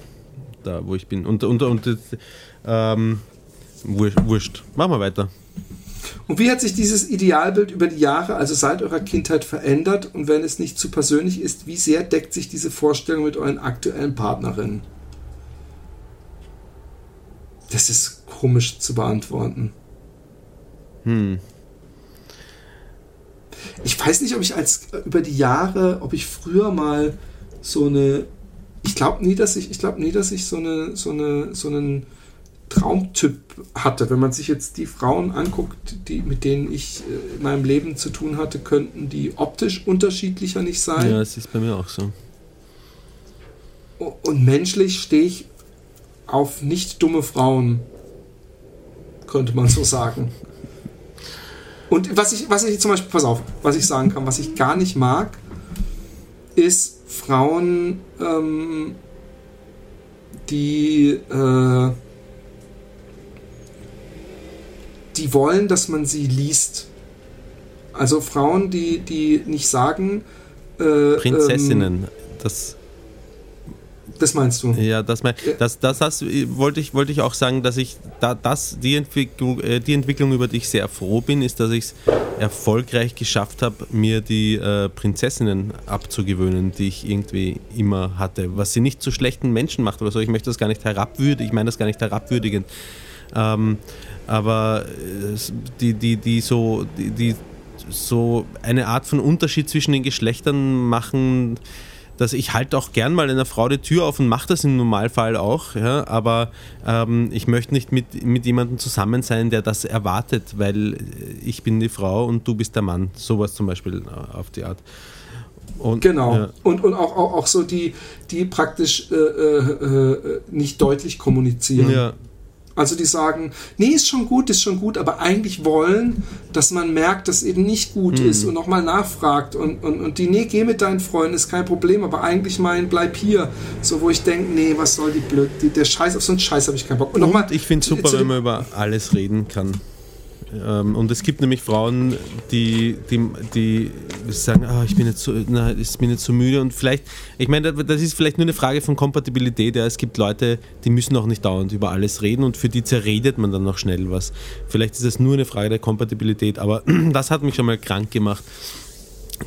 Da, wo ich bin. Und, und, und ähm, wurscht. Machen wir weiter. Und wie hat sich dieses Idealbild über die Jahre, also seit eurer Kindheit, verändert? Und wenn es nicht zu persönlich ist, wie sehr deckt sich diese Vorstellung mit euren aktuellen Partnerinnen? Das ist komisch zu beantworten. Hm. Ich weiß nicht, ob ich als über die Jahre, ob ich früher mal so eine. Ich glaube nie, dass ich, ich glaube nie, dass ich so eine, so eine, so einen Traumtyp hatte. Wenn man sich jetzt die Frauen anguckt, die, mit denen ich äh, in meinem Leben zu tun hatte, könnten die optisch unterschiedlicher nicht sein. Ja, es ist bei mir auch so. Und menschlich stehe ich auf nicht dumme Frauen, könnte man so sagen. Und was ich, was ich zum Beispiel, pass auf, was ich sagen kann, was ich gar nicht mag, ist Frauen, ähm, die äh, die wollen, dass man sie liest. Also Frauen, die, die nicht sagen. Äh, Prinzessinnen. Ähm, das das meinst du? Ja, das, mein, das, das, das wollte, ich, wollte ich auch sagen, dass ich da, das, die, Entwicklung, äh, die Entwicklung, über die ich sehr froh bin, ist, dass ich es erfolgreich geschafft habe, mir die äh, Prinzessinnen abzugewöhnen, die ich irgendwie immer hatte. Was sie nicht zu schlechten Menschen macht oder so. Ich möchte das gar nicht herabwürdigen, ich meine das gar nicht herabwürdigend. Ähm, aber äh, die, die, die so, die, die so eine Art von Unterschied zwischen den Geschlechtern machen, dass ich halte auch gern mal einer Frau die Tür auf und mache das im Normalfall auch, ja, aber ähm, ich möchte nicht mit, mit jemandem zusammen sein, der das erwartet, weil ich bin die Frau und du bist der Mann. Sowas zum Beispiel äh, auf die Art. Und, genau. Ja. Und, und auch, auch, auch so die, die praktisch äh, äh, äh nicht deutlich kommunizieren. Ja. Also die sagen, nee, ist schon gut, ist schon gut, aber eigentlich wollen, dass man merkt, dass eben nicht gut mhm. ist und nochmal nachfragt und, und, und die, nee, geh mit deinen Freunden, ist kein Problem, aber eigentlich meinen, bleib hier. So, wo ich denke, nee, was soll die blöd, die, der Scheiß, auf so einen Scheiß habe ich keinen Bock. Und, und ich finde es super, wenn man über alles reden kann. Ähm, und es gibt nämlich Frauen, die, die, die sagen, oh, ich, bin jetzt so, na, ich bin jetzt so müde. Und vielleicht, ich meine, das ist vielleicht nur eine Frage von Kompatibilität. Ja. Es gibt Leute, die müssen auch nicht dauernd über alles reden und für die zerredet man dann noch schnell was. Vielleicht ist es nur eine Frage der Kompatibilität, aber das hat mich schon mal krank gemacht.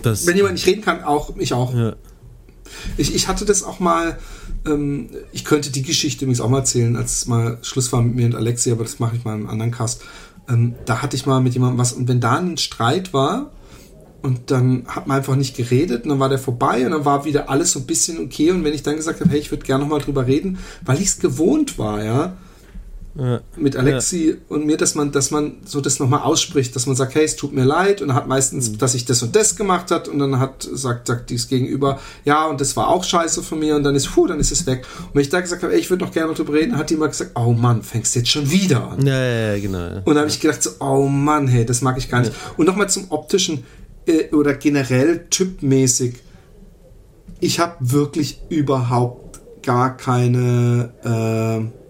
Wenn jemand nicht reden kann, auch ich auch. Ja. Ich, ich hatte das auch mal, ähm, ich könnte die Geschichte übrigens auch mal erzählen, als es mal Schluss war mit mir und Alexi, aber das mache ich mal im anderen Cast ähm, da hatte ich mal mit jemandem was und wenn da ein Streit war und dann hat man einfach nicht geredet und dann war der vorbei und dann war wieder alles so ein bisschen okay und wenn ich dann gesagt habe, hey, ich würde gerne nochmal drüber reden, weil ich es gewohnt war, ja, ja. mit Alexi ja. und mir, dass man, dass man so das nochmal ausspricht, dass man sagt, hey, es tut mir leid und dann hat meistens, mhm. dass ich das und das gemacht hat und dann hat, sagt, sagt dies gegenüber, ja, und das war auch scheiße von mir und dann ist, puh, dann ist es weg. Und wenn ich da gesagt habe, ey, ich würde noch gerne drüber reden, hat die mal gesagt, oh Mann, fängst jetzt schon wieder an. Ja, ja, ja genau. Und dann habe ich gedacht, so, oh Mann, hey, das mag ich gar nicht. Und nochmal zum optischen äh, oder generell typmäßig. Ich habe wirklich überhaupt gar keine äh,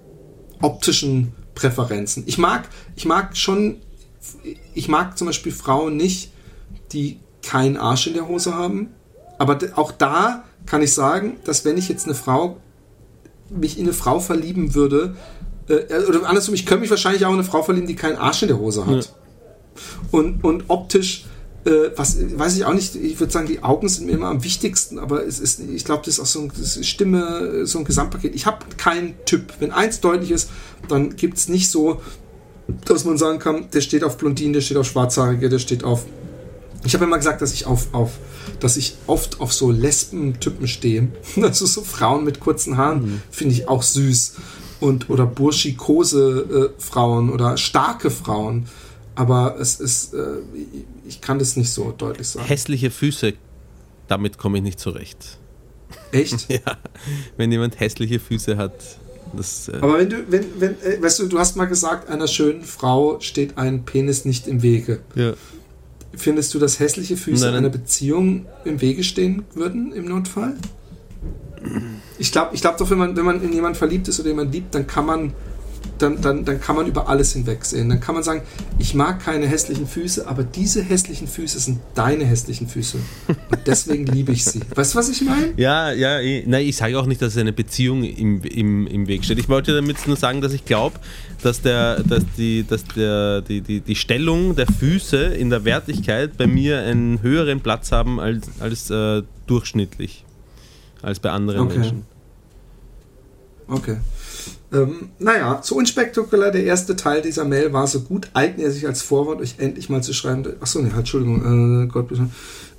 optischen Präferenzen. Ich mag, ich mag schon, ich mag zum Beispiel Frauen nicht, die keinen Arsch in der Hose haben. Aber auch da kann ich sagen, dass wenn ich jetzt eine Frau, mich in eine Frau verlieben würde, äh, oder andersrum, ich könnte mich wahrscheinlich auch in eine Frau verlieben, die keinen Arsch in der Hose hat. Ja. Und, und optisch äh, was weiß ich auch nicht, ich würde sagen, die Augen sind mir immer am wichtigsten, aber es ist, ich glaube, das ist auch so eine Stimme, so ein Gesamtpaket. Ich habe keinen Typ. Wenn eins deutlich ist, dann gibt es nicht so, dass man sagen kann, der steht auf Blondinen, der steht auf Schwarzhaarige, der steht auf. Ich habe immer gesagt, dass ich auf, auf, dass ich oft auf so Lesben-Typen stehe. Also so Frauen mit kurzen Haaren mhm. finde ich auch süß. Und, oder burschikose äh, Frauen oder starke Frauen. Aber es ist, äh, ich kann das nicht so deutlich sagen. Hässliche Füße, damit komme ich nicht zurecht. Echt? ja, wenn jemand hässliche Füße hat. Das, äh Aber wenn du, wenn, wenn, äh, weißt du, du hast mal gesagt, einer schönen Frau steht ein Penis nicht im Wege. Ja. Findest du, dass hässliche Füße nein, einer Beziehung im Wege stehen würden im Notfall? Ich glaube ich glaub doch, wenn man, wenn man in jemanden verliebt ist oder jemanden liebt, dann kann man dann, dann, dann kann man über alles hinwegsehen. Dann kann man sagen, ich mag keine hässlichen Füße, aber diese hässlichen Füße sind deine hässlichen Füße. Und deswegen liebe ich sie. Weißt du, was ich meine? Ja, ja, ich, nein, ich sage auch nicht, dass eine Beziehung im, im, im Weg steht. Ich wollte damit nur sagen, dass ich glaube, dass, der, dass, die, dass der, die, die, die Stellung der Füße in der Wertigkeit bei mir einen höheren Platz haben als, als äh, durchschnittlich, als bei anderen okay. Menschen. Okay. Ähm, naja, so unspektakulär der erste Teil dieser Mail war, so gut eignet er sich als Vorwort, euch endlich mal zu schreiben. Achso, ne, halt, Entschuldigung, äh, Gott bitte.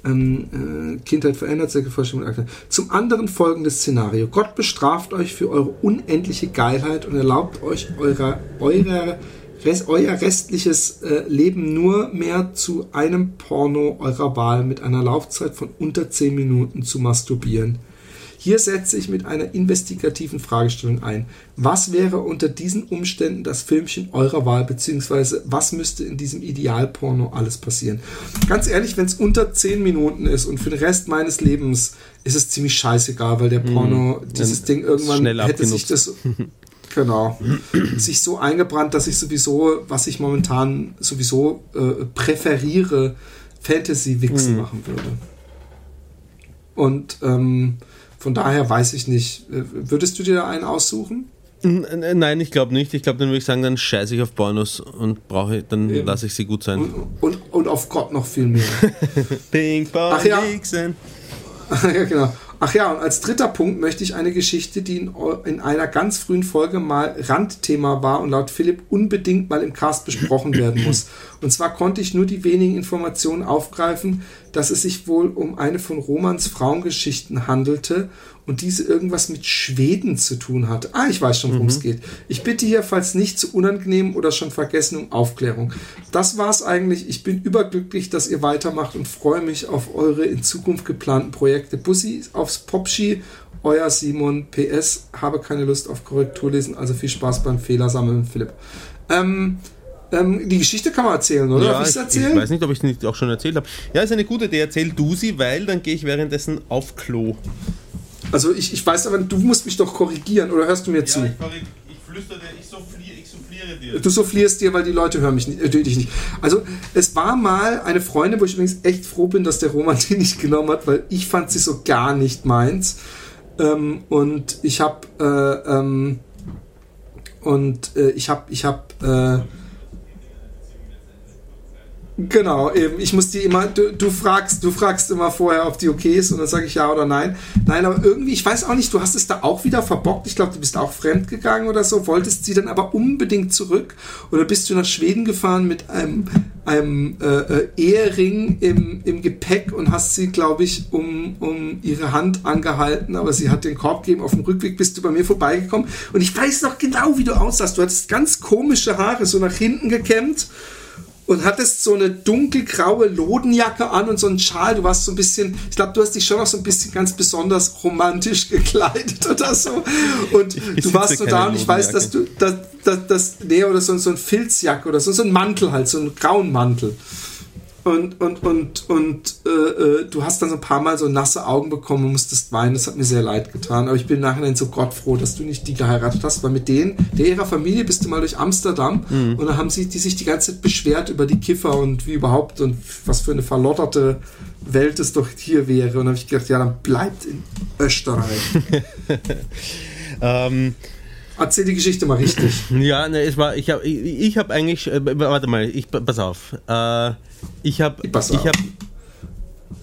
Ähm, äh, Kindheit verändert sich, Vorstellung. Zum anderen folgendes Szenario. Gott bestraft euch für eure unendliche Geilheit und erlaubt euch eurer, eurer euer restliches äh, Leben nur mehr zu einem Porno eurer Wahl mit einer Laufzeit von unter 10 Minuten zu masturbieren. Hier setze ich mit einer investigativen Fragestellung ein. Was wäre unter diesen Umständen das Filmchen eurer Wahl, beziehungsweise was müsste in diesem Idealporno alles passieren? Ganz ehrlich, wenn es unter 10 Minuten ist und für den Rest meines Lebens ist es ziemlich scheißegal, weil der hm, Porno, hm, dieses Ding irgendwann hätte abgenutzt. sich das Genau. sich so eingebrannt, dass ich sowieso, was ich momentan sowieso äh, präferiere, Fantasy-Wichsen mhm. machen würde. Und ähm, von daher weiß ich nicht. Äh, würdest du dir da einen aussuchen? Nein, ich glaube nicht. Ich glaube, dann würde ich sagen, dann scheiße ich auf Pornos und brauche dann lasse ich sie gut sein. Und, und, und auf Gott noch viel mehr. Pong Ach ja. ja, genau. Ach ja, und als dritter Punkt möchte ich eine Geschichte, die in, in, einer ganz frühen Folge mal Randthema war und laut Philipp unbedingt mal im Cast besprochen werden muss. Und zwar konnte ich nur die wenigen Informationen aufgreifen, dass es sich wohl um eine von Romans Frauengeschichten handelte und diese irgendwas mit Schweden zu tun hat. Ah, ich weiß schon, worum es mhm. geht. Ich bitte hier, falls nicht zu unangenehm oder schon vergessen, um Aufklärung. Das war's eigentlich. Ich bin überglücklich, dass ihr weitermacht und freue mich auf eure in Zukunft geplanten Projekte. Bussi aufs Popski, euer Simon. PS, habe keine Lust auf Korrekturlesen, also viel Spaß beim Fehlersammeln, Philipp. Ähm, ähm, die Geschichte kann man erzählen, oder? Ja, Darf ich erzählen? Ich weiß nicht, ob ich es nicht auch schon erzählt habe. Ja, ist eine gute Idee. Erzähl du sie, weil dann gehe ich währenddessen auf Klo. Also ich, ich weiß aber, du musst mich doch korrigieren, oder hörst du mir ja, zu? Ich, ich flüstere dir, ich souffliere, ich souffliere dir. Du soufflierst dir, weil die Leute hören mich nicht, äh, dich nicht. Also es war mal eine Freundin, wo ich übrigens echt froh bin, dass der Roman die nicht genommen hat, weil ich fand sie so gar nicht meins. Ähm, und ich habe äh, ähm, und äh, ich habe ich habe äh, Genau, eben. Ich muss die immer, du, du, fragst, du fragst immer vorher, ob die okay ist und dann sage ich ja oder nein. Nein, aber irgendwie, ich weiß auch nicht, du hast es da auch wieder verbockt. Ich glaube, du bist auch fremd gegangen oder so, wolltest sie dann aber unbedingt zurück oder bist du nach Schweden gefahren mit einem, einem äh, äh, Ehering im, im Gepäck und hast sie, glaube ich, um, um ihre Hand angehalten, aber sie hat den Korb gegeben. Auf dem Rückweg bist du bei mir vorbeigekommen und ich weiß noch genau, wie du aussahst. Du hattest ganz komische Haare, so nach hinten gekämmt und hattest so eine dunkelgraue Lodenjacke an und so einen Schal. Du warst so ein bisschen, ich glaube, du hast dich schon noch so ein bisschen ganz besonders romantisch gekleidet oder so. Und ich du warst so da und ich weiß, dass du, dass, dass, dass nee, oder so, so ein Filzjacke oder so, so ein Mantel halt, so einen grauen Mantel. Und, und, und, und äh, äh, du hast dann so ein paar Mal so nasse Augen bekommen und musstest weinen. Das hat mir sehr leid getan. Aber ich bin nachher so Gott froh, dass du nicht die geheiratet hast, weil mit denen, der ihrer Familie, bist du mal durch Amsterdam mhm. und dann haben sie die sich die ganze Zeit beschwert über die Kiffer und wie überhaupt und was für eine verlotterte Welt es doch hier wäre. Und dann habe ich gedacht, ja, dann bleibt in Österreich. ähm. Erzähl die Geschichte mal richtig. Ja, ne, es war, ich habe ich, ich hab eigentlich, äh, warte mal, ich, pass auf. Äh, ich habe ich habe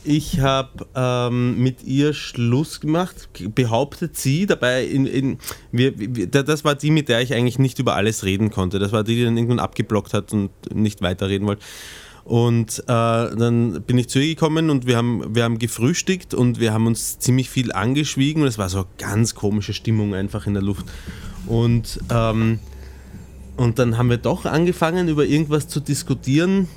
ich habe ähm, mit ihr Schluss gemacht, behauptet sie, dabei in, in wir, wir, das war die, mit der ich eigentlich nicht über alles reden konnte. Das war die, die dann irgendwann abgeblockt hat und nicht weiterreden wollte. Und äh, dann bin ich zu ihr gekommen und wir haben, wir haben gefrühstückt und wir haben uns ziemlich viel angeschwiegen und es war so eine ganz komische Stimmung einfach in der Luft. Und, ähm, und dann haben wir doch angefangen, über irgendwas zu diskutieren.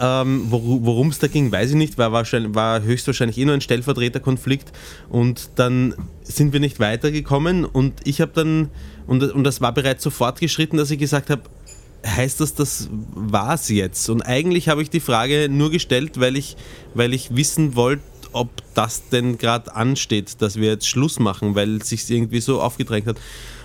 Ähm, Worum es da ging, weiß ich nicht, war, war höchstwahrscheinlich eh nur ein Stellvertreterkonflikt und dann sind wir nicht weitergekommen und ich habe dann, und, und das war bereits so fortgeschritten, dass ich gesagt habe, heißt das, das war's jetzt? Und eigentlich habe ich die Frage nur gestellt, weil ich, weil ich wissen wollte, ob das denn gerade ansteht, dass wir jetzt Schluss machen, weil es sich irgendwie so aufgedrängt hat.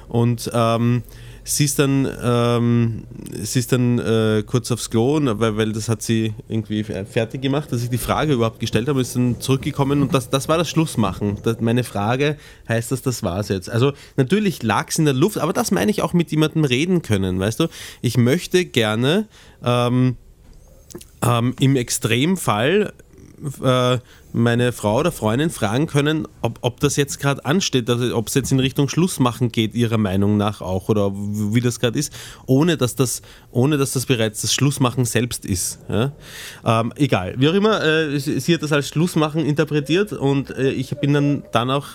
Und ähm, sie ist dann, ähm, sie ist dann äh, kurz aufs Klo, weil, weil das hat sie irgendwie fertig gemacht, dass ich die Frage überhaupt gestellt habe, ist dann zurückgekommen und das, das war das Schlussmachen. Das, meine Frage heißt das, das war es jetzt. Also natürlich lag es in der Luft, aber das meine ich auch mit jemandem reden können, weißt du? Ich möchte gerne ähm, ähm, im Extremfall äh, meine Frau oder Freundin fragen können, ob, ob das jetzt gerade ansteht, also ob es jetzt in Richtung Schluss machen geht, ihrer Meinung nach auch, oder wie das gerade ist, ohne dass das, ohne dass das bereits das Schlussmachen selbst ist. Ja? Ähm, egal, wie auch immer, äh, sie hat das als Schlussmachen interpretiert und äh, ich bin dann, dann auch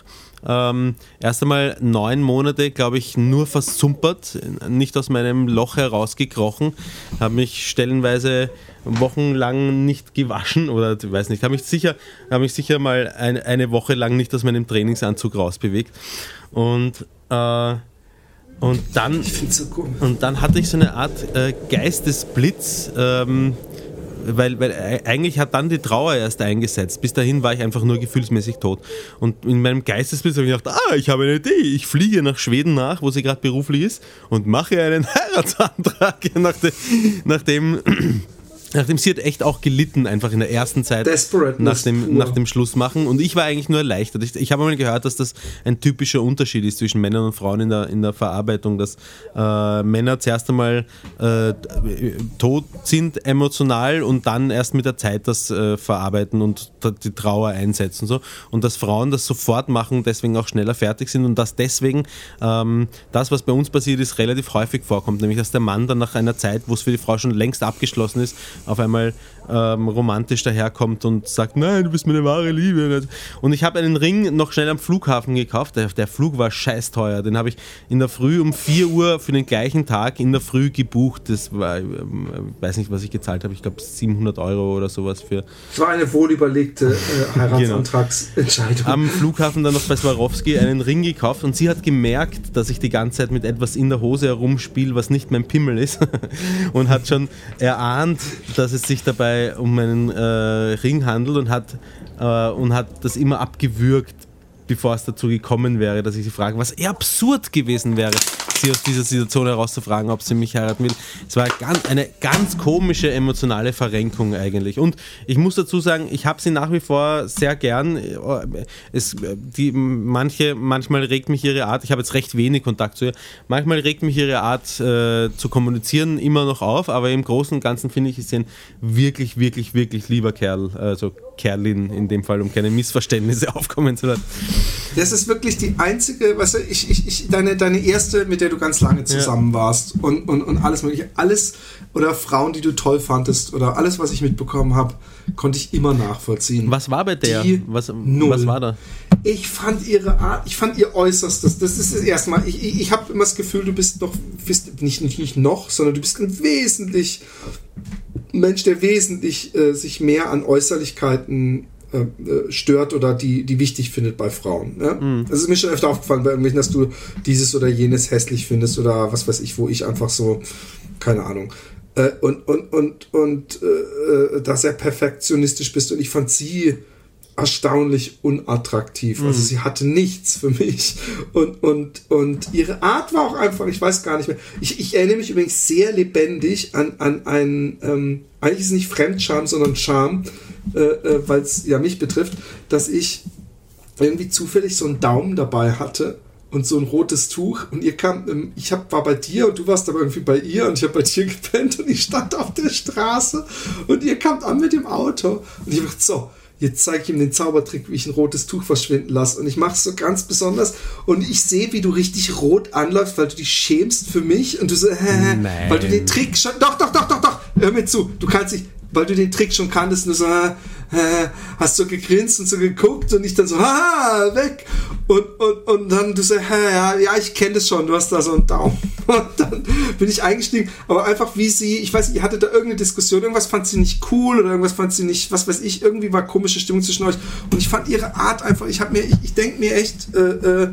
ähm, erst einmal neun Monate, glaube ich, nur versumpert, nicht aus meinem Loch herausgekrochen, habe mich stellenweise wochenlang nicht gewaschen oder ich weiß nicht, habe mich sicher, habe mich sicher mal ein, eine Woche lang nicht aus meinem Trainingsanzug rausbewegt. Und äh, und dann, so und dann hatte ich so eine Art äh, Geistesblitz, ähm, weil, weil äh, eigentlich hat dann die Trauer erst eingesetzt. Bis dahin war ich einfach nur gefühlsmäßig tot. Und in meinem Geistesbild habe ich gedacht, ah, ich habe eine Idee. Ich fliege nach Schweden nach, wo sie gerade beruflich ist, und mache einen Heiratsantrag, nachdem, nachdem Nachdem sie hat echt auch gelitten, einfach in der ersten Zeit nach dem, nach dem Schluss machen. Und ich war eigentlich nur erleichtert. Ich, ich habe mal gehört, dass das ein typischer Unterschied ist zwischen Männern und Frauen in der, in der Verarbeitung, dass äh, Männer zuerst einmal äh, tot sind emotional und dann erst mit der Zeit das äh, verarbeiten und die Trauer einsetzen. So. Und dass Frauen das sofort machen, deswegen auch schneller fertig sind und dass deswegen ähm, das, was bei uns passiert ist, relativ häufig vorkommt. Nämlich, dass der Mann dann nach einer Zeit, wo es für die Frau schon längst abgeschlossen ist, auf einmal ähm, romantisch daherkommt und sagt, nein, du bist meine wahre Liebe. Und ich habe einen Ring noch schnell am Flughafen gekauft. Der, der Flug war scheiß teuer. Den habe ich in der Früh um 4 Uhr für den gleichen Tag in der Früh gebucht. Das war, ich ähm, weiß nicht, was ich gezahlt habe. Ich glaube 700 Euro oder sowas für. Das war eine wohlüberlegte äh, Heiratsantragsentscheidung. Genau. Am Flughafen dann noch bei Swarovski einen Ring gekauft und sie hat gemerkt, dass ich die ganze Zeit mit etwas in der Hose herumspiele, was nicht mein Pimmel ist. und hat schon erahnt, dass es sich dabei um einen äh, Ring handelt und hat, äh, und hat das immer abgewürgt, bevor es dazu gekommen wäre, dass ich sie frage, was eher absurd gewesen wäre, sie aus dieser Situation herauszufragen, ob sie mich heiraten will. Es war eine ganz komische emotionale Verrenkung eigentlich. Und ich muss dazu sagen, ich habe sie nach wie vor sehr gern. Es, die, manche, manchmal regt mich ihre Art, ich habe jetzt recht wenig Kontakt zu ihr, manchmal regt mich ihre Art äh, zu kommunizieren immer noch auf, aber im Großen und Ganzen finde ich, ist sie ein wirklich, wirklich, wirklich lieber Kerl. Also Kerlin in dem Fall, um keine Missverständnisse aufkommen zu lassen. Das ist wirklich die einzige, weißt du, ich, ich, ich, deine, deine erste, mit der du ganz lange zusammen ja. warst und, und, und alles mögliche, alles oder Frauen, die du toll fandest oder alles, was ich mitbekommen habe, konnte ich immer nachvollziehen. Was war bei der? Die was, was war da? Ich fand ihre Art, ich fand ihr Äußerstes, das ist das erste Mal, ich, ich, ich habe immer das Gefühl, du bist doch, bist nicht, nicht, nicht noch, sondern du bist ein wesentlich Mensch, der wesentlich äh, sich mehr an Äußerlichkeiten äh, äh, stört oder die, die wichtig findet bei Frauen. Ja? Mhm. Das ist mir schon öfter aufgefallen bei irgendwelchen, dass du dieses oder jenes hässlich findest oder was weiß ich, wo ich einfach so, keine Ahnung. Äh, und und, und, und äh, äh da sehr perfektionistisch bist und ich fand sie erstaunlich unattraktiv. Also mhm. Also sie hatte nichts für mich. Und, und, und ihre Art war auch einfach, ich weiß gar nicht mehr. Ich, ich erinnere mich übrigens sehr lebendig an, an einen, ähm, eigentlich ist es nicht Fremdscham, sondern Charme, äh, äh, weil es ja mich betrifft, dass ich irgendwie zufällig so einen Daumen dabei hatte und so ein rotes Tuch und ihr kam, ähm, ich hab, war bei dir und du warst aber irgendwie bei ihr und ich habe bei dir gepennt und ich stand auf der Straße und ihr kamt an mit dem Auto und ich dachte so, jetzt zeige ich ihm den Zaubertrick, wie ich ein rotes Tuch verschwinden lasse. Und ich mache es so ganz besonders. Und ich sehe, wie du richtig rot anläufst, weil du dich schämst für mich. Und du so, hä, Nein. weil du den Trick schon. Doch, doch, doch, doch, doch. Hör mir zu. Du kannst dich, weil du den Trick schon kanntest, nur so, hä, hast so gegrinst und so geguckt und ich dann so, haha, weg. Und, und, und dann du so, ja, ja, ich kenne das schon, du hast da so einen Daumen. Und dann bin ich eingestiegen, aber einfach wie sie, ich weiß, ihr hattet da irgendeine Diskussion, irgendwas fand sie nicht cool oder irgendwas fand sie nicht, was weiß ich, irgendwie war komische Stimmung zwischen euch. Und ich fand ihre Art einfach, ich habe mir, ich, ich denke mir echt, äh, äh,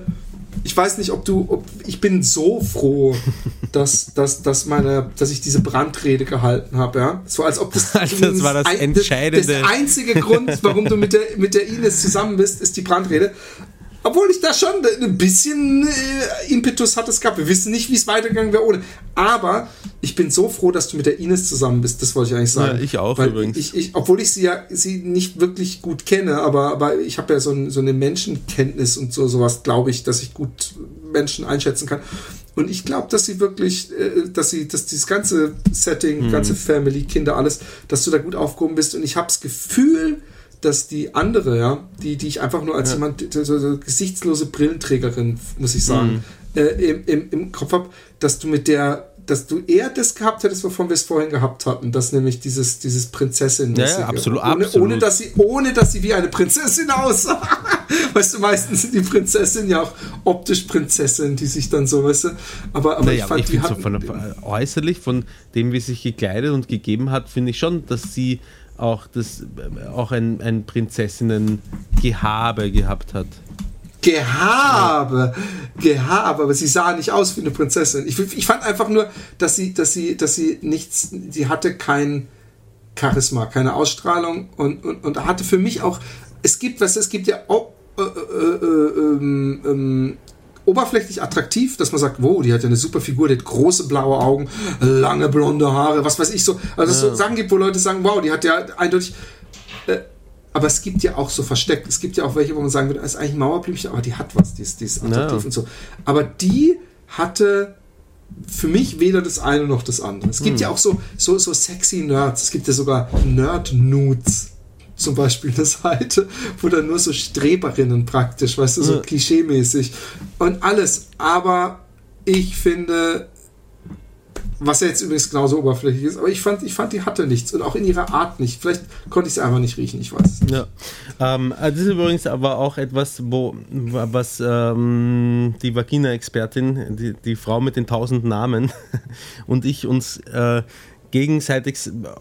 ich weiß nicht, ob du, ob, ich bin so froh, dass, dass, dass meine, dass ich diese Brandrede gehalten habe, ja. So als ob das, das war das ein, entscheidende. Das einzige Grund, warum du mit der, mit der Ines zusammen bist, ist die Brandrede. Obwohl ich da schon ein bisschen äh, Impetus hatte es gehabt. Wir wissen nicht, wie es weitergegangen wäre ohne. Aber ich bin so froh, dass du mit der Ines zusammen bist. Das wollte ich eigentlich sagen. Ja, ich auch übrigens. Ich, ich, obwohl ich sie ja sie nicht wirklich gut kenne, aber, aber ich habe ja so, ein, so eine Menschenkenntnis und so sowas, glaube ich, dass ich gut Menschen einschätzen kann. Und ich glaube, dass sie wirklich, äh, dass sie, dass dieses ganze Setting, mhm. ganze Family, Kinder, alles, dass du da gut aufgehoben bist. Und ich habe das Gefühl, dass die andere, ja, die, die ich einfach nur als ja. jemand, so, so, gesichtslose Brillenträgerin, muss ich sagen, mhm. äh, im, im, im Kopf habe, dass du mit der dass du eher das gehabt hättest, wovon wir es vorhin gehabt hatten, dass nämlich dieses, dieses prinzessin ja, ja, absolut, ohne, absolut. Ohne dass, sie, ohne, dass sie wie eine Prinzessin aussah. weißt du, meistens sind die Prinzessinnen ja auch optisch Prinzessinnen, die sich dann so, weißt du, aber, aber naja, ich fand, ich die hatten, so von, äußerlich, von dem, wie sie sich gekleidet und gegeben hat, finde ich schon, dass sie auch, das, auch ein, ein Prinzessinnen-Gehabe gehabt hat. Gehabe, Gehabe, aber sie sah nicht aus wie eine Prinzessin. Ich, ich fand einfach nur, dass sie, dass sie, dass sie nichts, sie hatte kein Charisma, keine Ausstrahlung und, und, und hatte für mich auch, es gibt was, es gibt ja auch, äh, äh, äh, ähm, ähm, oberflächlich attraktiv, dass man sagt, wow, die hat ja eine super Figur, die hat große blaue Augen, lange blonde Haare, was weiß ich so. Also es ja. so Sachen gibt, wo Leute sagen, wow, die hat ja eindeutig. Äh, aber es gibt ja auch so versteckt. Es gibt ja auch welche, wo man sagen würde, das ist eigentlich ein Mauerblümchen, aber die hat was, die ist, die ist attraktiv ja. und so. Aber die hatte für mich weder das eine noch das andere. Es gibt hm. ja auch so, so, so sexy Nerds. Es gibt ja sogar Nerd-Nudes zum Beispiel eine Seite, wo dann nur so Streberinnen praktisch, weißt du, so ja. klischeemäßig und alles. Aber ich finde, was ja jetzt übrigens genauso oberflächlich ist, aber ich fand, ich fand, die hatte nichts und auch in ihrer Art nicht. Vielleicht konnte ich sie einfach nicht riechen, ich weiß es. Ja. Ähm, das ist übrigens aber auch etwas, wo was ähm, die Vagina-Expertin, die, die Frau mit den tausend Namen und ich uns äh, gegenseitig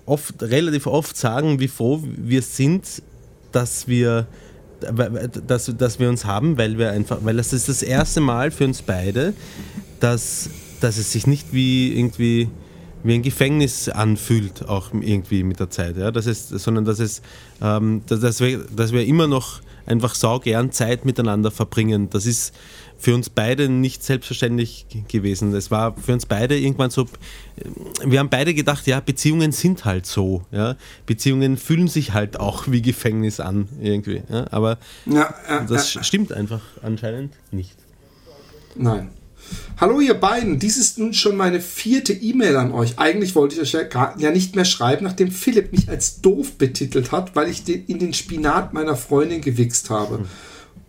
oft, relativ oft sagen, wie froh wir sind, dass wir, dass, dass wir uns haben, weil wir einfach, weil das ist das erste Mal für uns beide, dass, dass es sich nicht wie irgendwie wie ein Gefängnis anfühlt, auch irgendwie mit der Zeit. Ja? Das ist, sondern dass, es, ähm, dass, dass, wir, dass wir immer noch einfach sau gern Zeit miteinander verbringen. Das ist für uns beide nicht selbstverständlich gewesen. Es war für uns beide irgendwann so, wir haben beide gedacht, ja, Beziehungen sind halt so. Ja? Beziehungen fühlen sich halt auch wie Gefängnis an irgendwie. Ja? Aber ja, äh, das äh, stimmt einfach anscheinend nicht. Nein. Hallo ihr beiden, dies ist nun schon meine vierte E-Mail an euch. Eigentlich wollte ich euch ja, gar, ja nicht mehr schreiben, nachdem Philipp mich als doof betitelt hat, weil ich den, in den Spinat meiner Freundin gewichst habe. Hm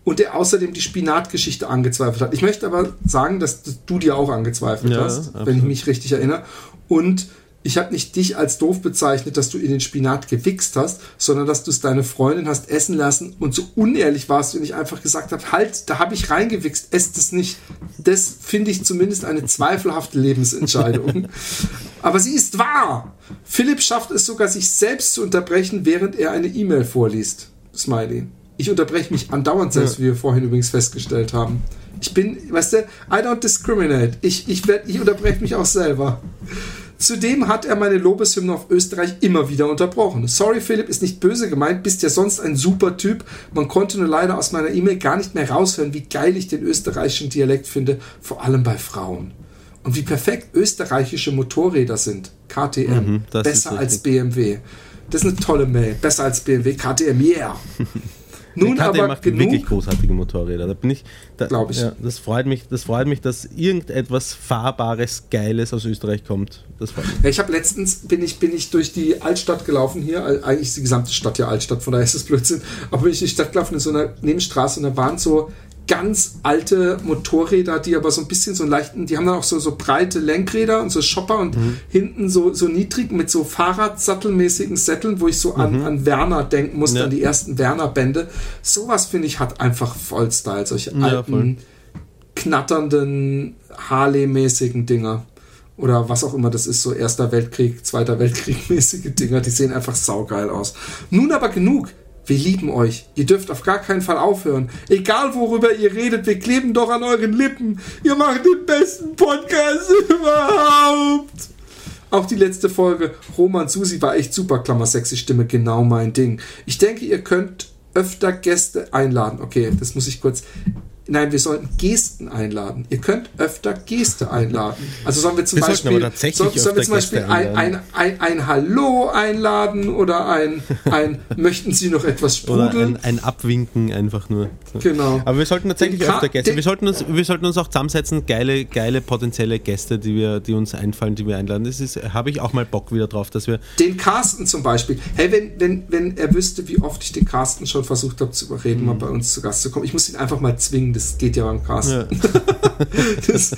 und der außerdem die Spinatgeschichte angezweifelt hat. Ich möchte aber sagen, dass du dir auch angezweifelt ja, hast, absolut. wenn ich mich richtig erinnere. Und ich habe nicht dich als doof bezeichnet, dass du in den Spinat gewichst hast, sondern dass du es deine Freundin hast essen lassen und so unehrlich warst und ich einfach gesagt habe, halt, da habe ich reingewichst, esst es nicht. Das finde ich zumindest eine zweifelhafte Lebensentscheidung. Aber sie ist wahr. Philipp schafft es sogar, sich selbst zu unterbrechen, während er eine E-Mail vorliest. Smiley. Ich unterbreche mich andauernd selbst, ja. wie wir vorhin übrigens festgestellt haben. Ich bin, weißt du, I don't discriminate. Ich, ich, werd, ich unterbreche mich auch selber. Zudem hat er meine Lobeshymne auf Österreich immer wieder unterbrochen. Sorry, Philipp, ist nicht böse gemeint, bist ja sonst ein super Typ. Man konnte nur leider aus meiner E-Mail gar nicht mehr raushören, wie geil ich den österreichischen Dialekt finde, vor allem bei Frauen. Und wie perfekt österreichische Motorräder sind. KTM. Mhm, Besser als BMW. Das ist eine tolle Mail. Besser als BMW. KTM, yeah. Nun KTM aber macht genug, wirklich großartige Motorräder. Da bin ich, da, glaube ich. Ja, das freut mich, das freut mich, dass irgendetwas fahrbares, geiles aus Österreich kommt. Das freut mich. Ja, ich habe letztens bin ich bin ich durch die Altstadt gelaufen hier. Eigentlich ist die gesamte Stadt ja Altstadt, von daher ist es Blödsinn. Aber bin ich in die Stadt gelaufen in so einer Nebenstraße und da waren so ganz alte Motorräder, die aber so ein bisschen so leichten, die haben dann auch so, so breite Lenkräder und so Shopper und mhm. hinten so, so niedrig mit so Fahrradsattelmäßigen Sätteln, wo ich so an, mhm. an Werner denken musste, ja. an die ersten Werner-Bände. Sowas finde ich hat einfach voll Style, solche ja, alten, voll. knatternden, Harley-mäßigen Dinger. Oder was auch immer das ist, so Erster Weltkrieg, Zweiter Weltkrieg mäßige Dinger, die sehen einfach saugeil aus. Nun aber genug. Wir lieben euch. Ihr dürft auf gar keinen Fall aufhören. Egal worüber ihr redet, wir kleben doch an euren Lippen. Ihr macht den besten Podcast überhaupt. Auch die letzte Folge Roman Susi war echt super. Klammer sexy Stimme, genau mein Ding. Ich denke, ihr könnt öfter Gäste einladen. Okay, das muss ich kurz. Nein, wir sollten Gesten einladen. Ihr könnt öfter Geste einladen. Also sollen wir zum wir Beispiel, sollen, sollen wir zum Beispiel ein, ein, ein, ein, Hallo einladen oder ein, ein möchten Sie noch etwas sprudeln? Oder ein, ein Abwinken einfach nur. Genau. Aber wir sollten tatsächlich öfter Gäste. Wir sollten, uns, wir sollten uns auch zusammensetzen, geile, geile potenzielle Gäste, die, wir, die uns einfallen, die wir einladen. Das ist, habe ich auch mal Bock wieder drauf, dass wir. Den Carsten zum Beispiel. Hey, wenn, wenn, wenn er wüsste, wie oft ich den Carsten schon versucht habe zu überreden, mhm. mal bei uns zu Gast zu kommen. Ich muss ihn einfach mal zwingen das geht ja beim Carsten. Ja. das,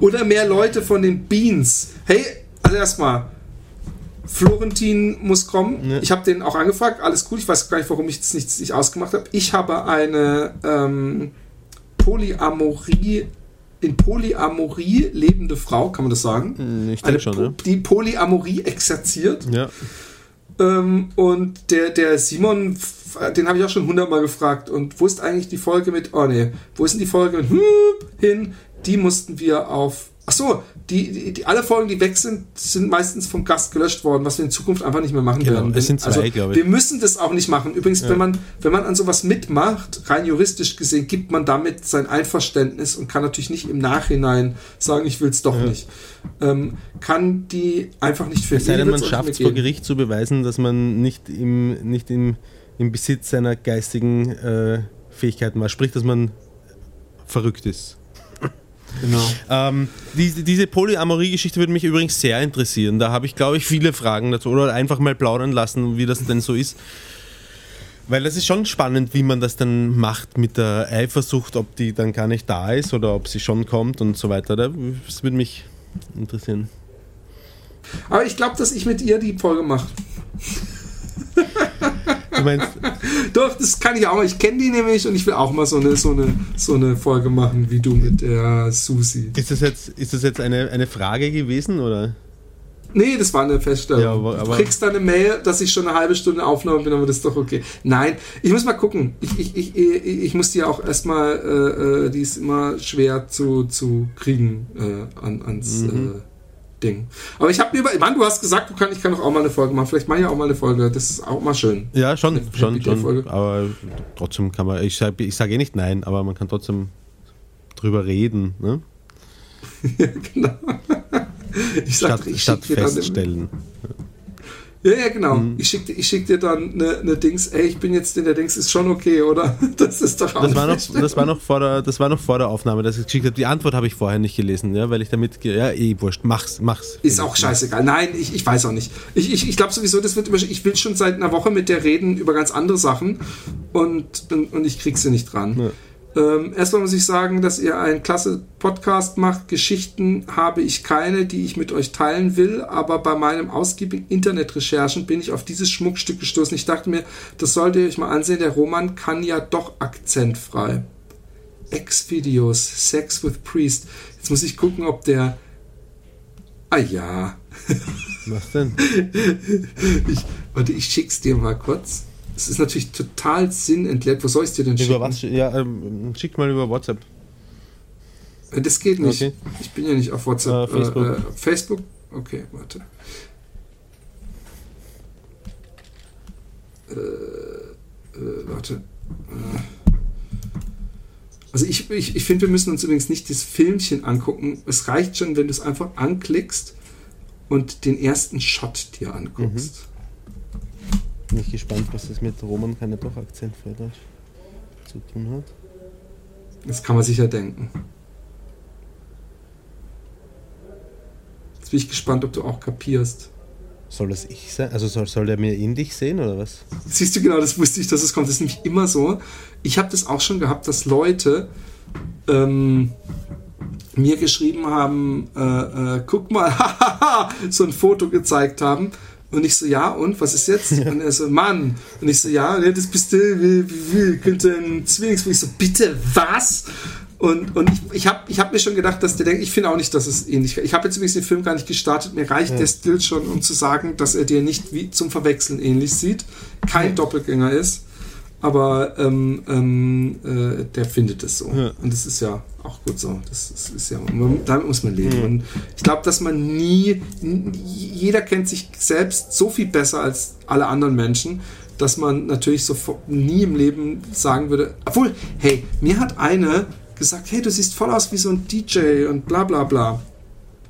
oder mehr Leute von den Beans. Hey, also erstmal, Florentin muss kommen. Ja. Ich habe den auch angefragt, alles gut. Ich weiß gar nicht, warum ich das nicht, nicht ausgemacht habe. Ich habe eine ähm, Polyamorie in Polyamorie lebende Frau, kann man das sagen? Hm, ich denke schon, ne? Die Polyamorie exerziert. Ja. Ähm, und der, der Simon, den habe ich auch schon hundertmal gefragt. Und wo ist eigentlich die Folge mit, oh nee, wo ist denn die Folge mit hm, hin? die mussten wir auf Ach so, die, die, die, alle Folgen, die weg sind, sind meistens vom Gast gelöscht worden, was wir in Zukunft einfach nicht mehr machen Genau, werden. es sind zwei, also, glaube ich. Wir müssen das auch nicht machen. Übrigens, Ja. wenn man wenn man an sowas mitmacht, rein juristisch gesehen, gibt man damit sein Einverständnis und kann natürlich nicht im Nachhinein sagen, ich will es doch Ja. nicht. Ähm, kann die einfach nicht finden. Es sei denn, man schafft es vor. Gericht zu beweisen, dass man nicht im, nicht im, im Besitz seiner geistigen äh, Fähigkeiten war. Sprich, dass man verrückt ist. Genau. Ähm, diese, diese Polyamorie-Geschichte würde mich übrigens sehr interessieren. Da habe ich, glaube ich, viele Fragen dazu. Oder einfach mal plaudern lassen, wie das denn so ist. Weil das ist schon spannend, wie man das dann macht mit der Eifersucht, ob die dann gar nicht da ist oder ob sie schon kommt und so weiter. Das würde mich interessieren. Aber ich glaube, dass ich mit ihr die Folge mache. Du meinst, Doch, das kann ich auch. Ich kenne die nämlich und ich will auch mal so eine, so eine, so eine Folge machen wie du mit der Susi. ist das jetzt, ist das jetzt eine, eine Frage gewesen oder? Nee, das war eine Feststellung. Ja, aber- aber- du kriegst dann eine Mail, dass ich schon eine halbe Stunde Aufnahme bin, aber das ist doch okay. Nein, ich muss mal gucken. Ich, ich, ich, ich, muss die auch erstmal, äh, äh, die ist immer schwer zu, zu kriegen äh, an, ans Mhm. äh, Ding. Aber ich habe mir über, Mann, du hast gesagt, du kann, ich kann doch auch mal eine Folge machen. Vielleicht mache ich auch mal eine Folge. Das ist auch mal schön. Ja, schon, Eine schon, schon. Folge. Aber trotzdem kann man, ich sage ich sag eh nicht nein, aber man kann trotzdem drüber reden, ne? ja, genau. Ich sag, statt, ich statt dir dann feststellen. Ja, ja, genau. Mhm. Ich schicke ich schick dir dann eine, eine Dings, ey, ich bin jetzt in der Dings, ist schon okay, oder? Das ist doch auch Das war, noch, das, war noch vor der, das war noch vor der Aufnahme, dass ich geschickt habe. Die Antwort habe ich vorher nicht gelesen, ja, weil ich damit, ja, eh, wurscht, mach's, mach's. Ist auch scheißegal. Nein, ich, ich weiß auch nicht. Ich, ich, ich glaube sowieso, das wird immer, ich will schon seit einer Woche mit der reden über ganz andere Sachen und, und, und ich krieg sie nicht dran. Ja. Ähm, erstmal muss ich sagen, dass ihr einen klasse Podcast macht. Geschichten habe ich keine, die ich mit euch teilen will, aber bei meinem ausgiebigen Internetrecherchen bin ich auf dieses Schmuckstück gestoßen. Ich dachte mir, das solltet ihr euch mal ansehen. Der Roman kann ja doch akzentfrei. Ex-Videos, Sex with Priest. Jetzt muss ich gucken, ob der. Ah ja. Was denn? Ich, warte, ich schick's dir mal kurz. Es ist natürlich total sinnentleert. Wo soll ich dir denn schicken? Über was? Ja, ähm, schickt mal über WhatsApp. Äh, Das geht nicht. Okay. Ich bin ja nicht auf WhatsApp. Äh, Facebook. Äh, äh, Facebook? Okay, warte. Äh, äh, warte. Also ich, ich, ich finde, wir müssen uns übrigens nicht das Filmchen angucken. Es reicht schon, wenn du es einfach anklickst und den ersten Shot dir anguckst. Bin ich gespannt, was das mit Roman keine doch akzentfrei Deutsch zu tun hat. Das kann man sicher denken. Jetzt bin ich gespannt, ob du auch kapierst. Soll das ich sein? Also soll, soll der mir ähnlich sehen oder was? Siehst du genau, das wusste ich, dass es kommt. Das ist nämlich immer so. Ich habe das auch schon gehabt, dass Leute ähm, mir geschrieben haben, äh, äh, guck mal, so ein Foto gezeigt haben. Und ich so, ja, und was ist jetzt? Und er so, Mann. Und ich so, ja, ne, das bist du, wie, wie, wie könnte ein Zwillingsbruder. Ich so, bitte, was? Und, und ich, ich habe ich hab mir schon gedacht, dass der denkt, ich finde auch nicht, dass es ähnlich Ich habe jetzt übrigens den Film gar nicht gestartet. Mir reicht der Still schon, um zu sagen, dass er dir nicht wie zum Verwechseln ähnlich sieht. Kein Doppelgänger ist. Aber ähm, ähm, äh, der findet es so. Ja. Und das ist ja auch gut so. Das ist, ist ja, man, damit muss man leben. Und ich glaube, dass man nie, jeder kennt sich selbst so viel besser als alle anderen Menschen, dass man natürlich so nie im Leben sagen würde, obwohl, hey, mir hat eine gesagt, hey, du siehst voll aus wie so ein DJ und bla bla bla.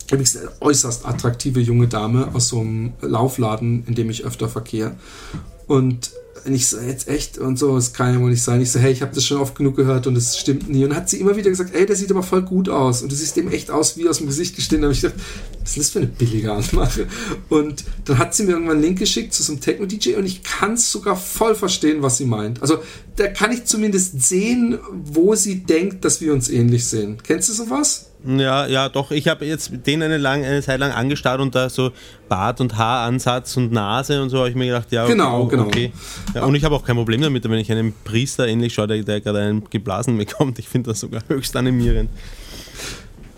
Übrigens eine äußerst attraktive junge Dame aus so einem Laufladen, in dem ich öfter verkehre. Und ich so, jetzt echt und so, es kann ja wohl nicht sein. Ich so, hey, ich habe das schon oft genug gehört und es stimmt nie. Und hat sie immer wieder gesagt, ey, der sieht aber voll gut aus und du siehst dem echt aus wie aus dem Gesicht geschnitten. Da habe ich gedacht, was ist das für eine billige Anmache? Und dann hat sie mir irgendwann einen Link geschickt zu so einem Techno-DJ und ich kann es sogar voll verstehen, was sie meint. Also da kann ich zumindest sehen, wo sie denkt, dass wir uns ähnlich sehen. Kennst du sowas? Ja, ja, doch. Ich habe jetzt den eine, lang, eine Zeit lang angestarrt und da so Bart- und Haaransatz und Nase und so habe ich mir gedacht, ja, okay. Genau, genau. okay. Ja, und ich habe auch kein Problem damit, wenn ich einem Priester ähnlich schaue, der, der gerade einen geblasen bekommt. Ich finde das sogar höchst animierend.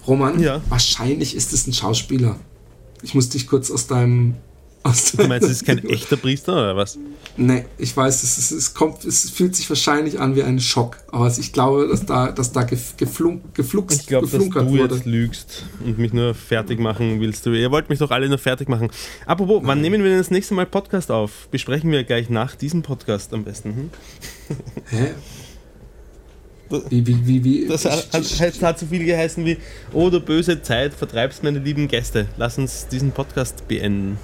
Roman, Ja. wahrscheinlich ist es ein Schauspieler. Ich muss dich kurz aus deinem Du meinst, es ist kein echter Priester oder was? Nee, ich weiß, es, ist, es, kommt, es fühlt sich wahrscheinlich an wie ein Schock. Aber ich glaube, dass da, dass da geflunk, gefluxt, ich glaube, dass du wurde. jetzt lügst und mich nur fertig machen willst. Ihr wollt mich doch alle nur fertig machen. Apropos, Nein. wann nehmen wir denn das nächste Mal Podcast auf? Besprechen wir gleich nach diesem Podcast am besten. Hm? Hä? Wie, wie, wie, wie? Das hat, hat, hat so viel geheißen wie, oh du böse Zeit, vertreibst meine lieben Gäste. Lass uns diesen Podcast beenden.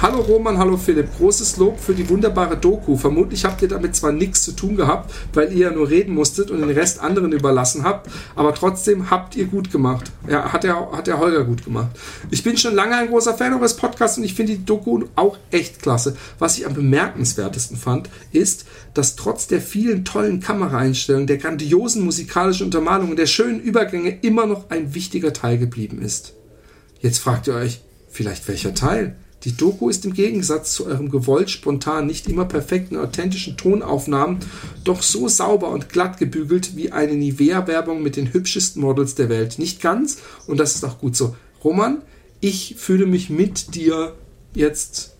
Hallo Roman, hallo Philipp. Großes Lob für die wunderbare Doku. Vermutlich habt ihr damit zwar nichts zu tun gehabt, weil ihr ja nur reden musstet und den Rest anderen überlassen habt, aber trotzdem habt ihr gut gemacht. Ja, hat der, hat der Holger gut gemacht. Ich bin schon lange ein großer Fan eures Podcasts und ich finde die Doku auch echt klasse. Was ich am bemerkenswertesten fand, ist, dass trotz der vielen tollen Kameraeinstellungen, der grandiosen musikalischen Untermalung und der schönen Übergänge immer noch ein wichtiger Teil geblieben ist. Jetzt fragt ihr euch, vielleicht welcher Teil? Die Doku ist im Gegensatz zu eurem gewollt spontan, nicht immer perfekten, authentischen Tonaufnahmen doch so sauber und glatt gebügelt wie eine Nivea-Werbung mit den hübschesten Models der Welt. Nicht ganz, und das ist auch gut so. Roman, ich fühle mich mit dir jetzt.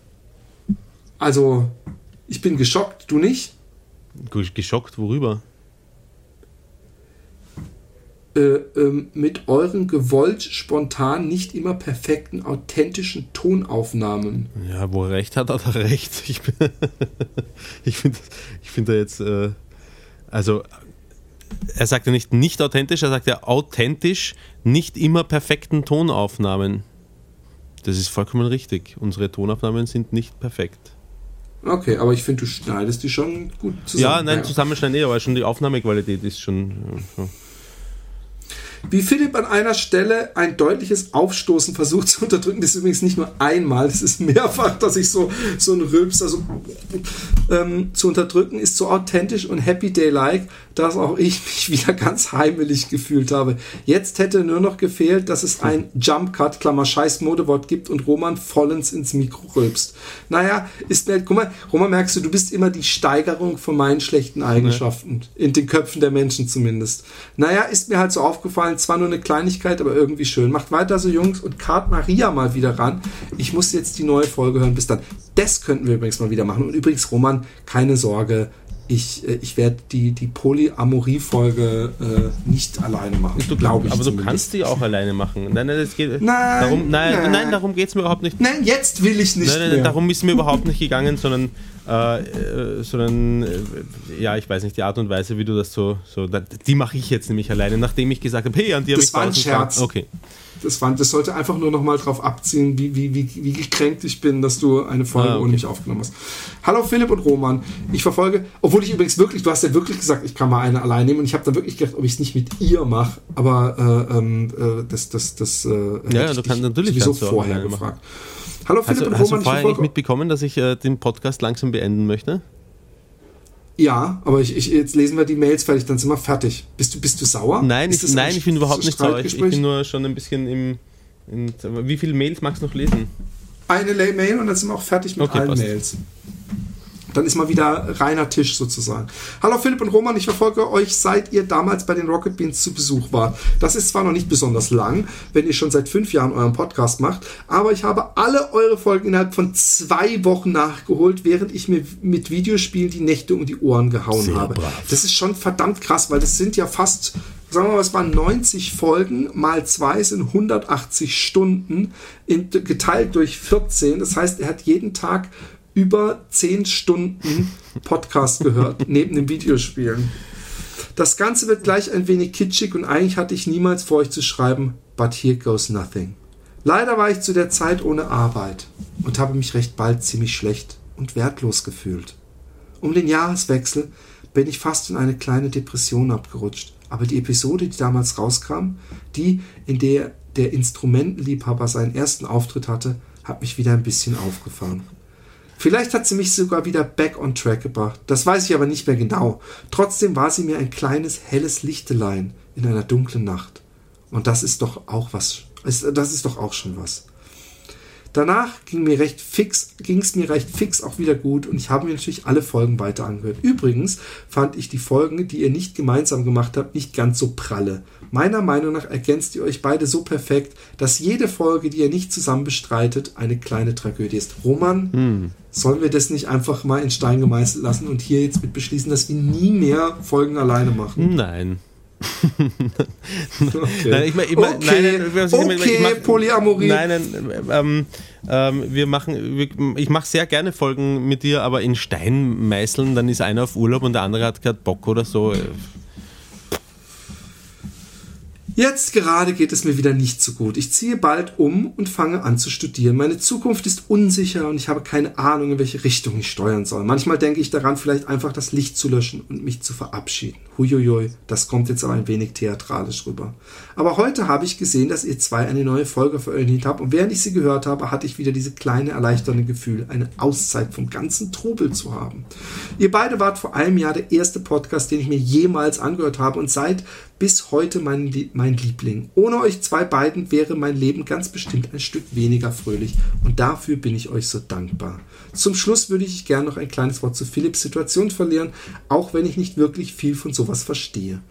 Also, ich bin geschockt, du nicht? Geschockt, worüber? Äh, ähm, mit euren gewollt spontan, nicht immer perfekten, authentischen Tonaufnahmen. Ja, wo er recht hat, hat er recht. Ich, ich finde ich find da jetzt, äh, also er sagt ja nicht nicht authentisch, er sagt ja authentisch, nicht immer perfekten Tonaufnahmen. Das ist vollkommen richtig. Unsere Tonaufnahmen sind nicht perfekt. Okay, aber ich finde, du schneidest die schon gut zusammen. Ja, nein, zusammenschneiden eh, aber schon die Aufnahmequalität ist schon. Ja, wie Philipp an einer Stelle ein deutliches Aufstoßen versucht zu unterdrücken, das ist übrigens nicht nur einmal, das ist mehrfach, dass ich so, so ein Rülpser so, ähm, zu unterdrücken, ist so authentisch und happy day-like, dass auch ich mich wieder ganz heimelig gefühlt habe. Jetzt hätte nur noch gefehlt, dass es ein Jump Cut, Klammer Scheiß Modewort gibt und Roman vollends ins Mikro rülpst. Naja, ist mir, guck mal, Roman, merkst du, du bist immer die Steigerung von meinen schlechten Eigenschaften. In den Köpfen der Menschen zumindest. Naja, ist mir halt so aufgefallen, zwar nur eine Kleinigkeit, aber irgendwie schön. Macht weiter so, Jungs, und Kart Maria mal wieder ran. Ich muss jetzt die neue Folge hören. Bis dann. Das könnten wir übrigens mal wieder machen. Und übrigens, Roman, keine Sorge ich, äh, ich werde die, die Polyamorie-Folge äh, nicht alleine machen. Du, glaube ich. Aber zumindest. du kannst die auch alleine machen. Nein, nein, das geht, nein, darum, nein, nein, nein, darum geht es mir überhaupt nicht. Nein, jetzt will ich nicht. Nein, nein, mehr. darum ist mir überhaupt nicht gegangen, sondern, äh, äh, sondern äh, ja, ich weiß nicht, die Art und Weise, wie du das so, so die mache ich jetzt nämlich alleine, nachdem ich gesagt habe, hey, an dir habe ich war ein Scherz. Okay. Das, war, das sollte einfach nur noch mal drauf abziehen, wie, wie, wie, wie gekränkt ich bin, dass du eine Folge ah, okay. ohne mich aufgenommen hast. Hallo Philipp und Roman. Ich verfolge, obwohl ich übrigens wirklich, du hast ja wirklich gesagt, ich kann mal eine allein nehmen und ich habe dann wirklich gedacht, ob ich es nicht mit ihr mache, aber äh, ähm, äh, das, das, das äh, ja, du kannst natürlich sowieso vorher gefragt. Hallo Philipp also, und Roman. Hast du vorher ich mitbekommen, dass ich äh, den Podcast langsam beenden möchte? Ja, aber ich, ich, jetzt lesen wir die Mails fertig, dann sind wir fertig. Bist du, bist du sauer? Nein, ich, nein ich bin überhaupt nicht sauer. Ich, bin nur schon ein bisschen im. In, wie viele Mails magst du noch lesen? Eine Mail und dann sind wir auch fertig mit okay, allen passt. Mails. Dann ist mal wieder reiner Tisch sozusagen. Hallo Philipp und Roman, ich verfolge euch, seit ihr damals bei den Rocket Beans zu Besuch wart. Das ist zwar noch nicht besonders lang, wenn ihr schon seit fünf Jahren euren Podcast macht, aber ich habe alle eure Folgen innerhalb von zwei Wochen nachgeholt, während ich mir mit Videospielen die Nächte um die Ohren gehauen Sehr habe. Brav. Das ist schon verdammt krass, weil das sind ja fast sagen wir mal, es waren 90 Folgen, mal zwei sind 180 Stunden, in, geteilt durch 14. Das heißt, er hat jeden Tag über 10 Stunden Podcast gehört, neben den Videospielen. Das Ganze wird gleich ein wenig kitschig und eigentlich hatte ich niemals vor, euch zu schreiben, but here goes nothing. Leider war ich zu der Zeit ohne Arbeit und habe mich recht bald ziemlich schlecht und wertlos gefühlt. Um den Jahreswechsel bin ich fast in eine kleine Depression abgerutscht. Aber die Episode, die damals rauskam, die, in der der Instrumentenliebhaber seinen ersten Auftritt hatte, hat mich wieder ein bisschen aufgefahren. Vielleicht hat sie mich sogar wieder back on track gebracht. Das weiß ich aber nicht mehr genau. Trotzdem war sie mir ein kleines helles Lichtelein in einer dunklen Nacht. Und das ist doch auch was. Das ist doch auch schon was. Danach ging mir recht fix, ging es mir recht fix auch wieder gut und ich habe mir natürlich alle Folgen weiter angehört. Übrigens fand ich die Folgen, die ihr nicht gemeinsam gemacht habt, nicht ganz so pralle. Meiner Meinung nach ergänzt ihr euch beide so perfekt, dass jede Folge, die ihr nicht zusammen bestreitet, eine kleine Tragödie ist. Roman, hm. sollen wir das nicht einfach mal in Stein gemeißelt lassen und hier jetzt mit beschließen, dass wir nie mehr Folgen alleine machen? Nein. Okay. Nein, ich mein, ich mein, okay, nein, nein, okay ich mach, Polyamorie. Nein, nein, ähm, ähm, wir machen, wir, ich mache sehr gerne Folgen mit dir, aber in Stein meißeln, dann ist einer auf Urlaub und der andere hat gerade Bock oder so. Jetzt gerade geht es mir wieder nicht so gut. Ich ziehe bald um und fange an zu studieren. Meine Zukunft ist unsicher und ich habe keine Ahnung, in welche Richtung ich steuern soll. Manchmal denke ich daran, vielleicht einfach das Licht zu löschen und mich zu verabschieden. Huiuiui, das kommt jetzt aber ein wenig theatralisch rüber. Aber heute habe ich gesehen, dass ihr zwei eine neue Folge veröffentlicht habt und während ich sie gehört habe, hatte ich wieder diese kleine erleichternde Gefühl, eine Auszeit vom ganzen Trubel zu haben. Ihr beide wart vor einem Jahr der erste Podcast, den ich mir jemals angehört habe und seid bis heute mein, mein Liebling. Ohne euch zwei beiden wäre mein Leben ganz bestimmt ein Stück weniger fröhlich und dafür bin ich euch so dankbar. Zum Schluss würde ich gerne noch ein kleines Wort zu Philipps Situation verlieren, auch wenn ich nicht wirklich viel von sowas verstehe.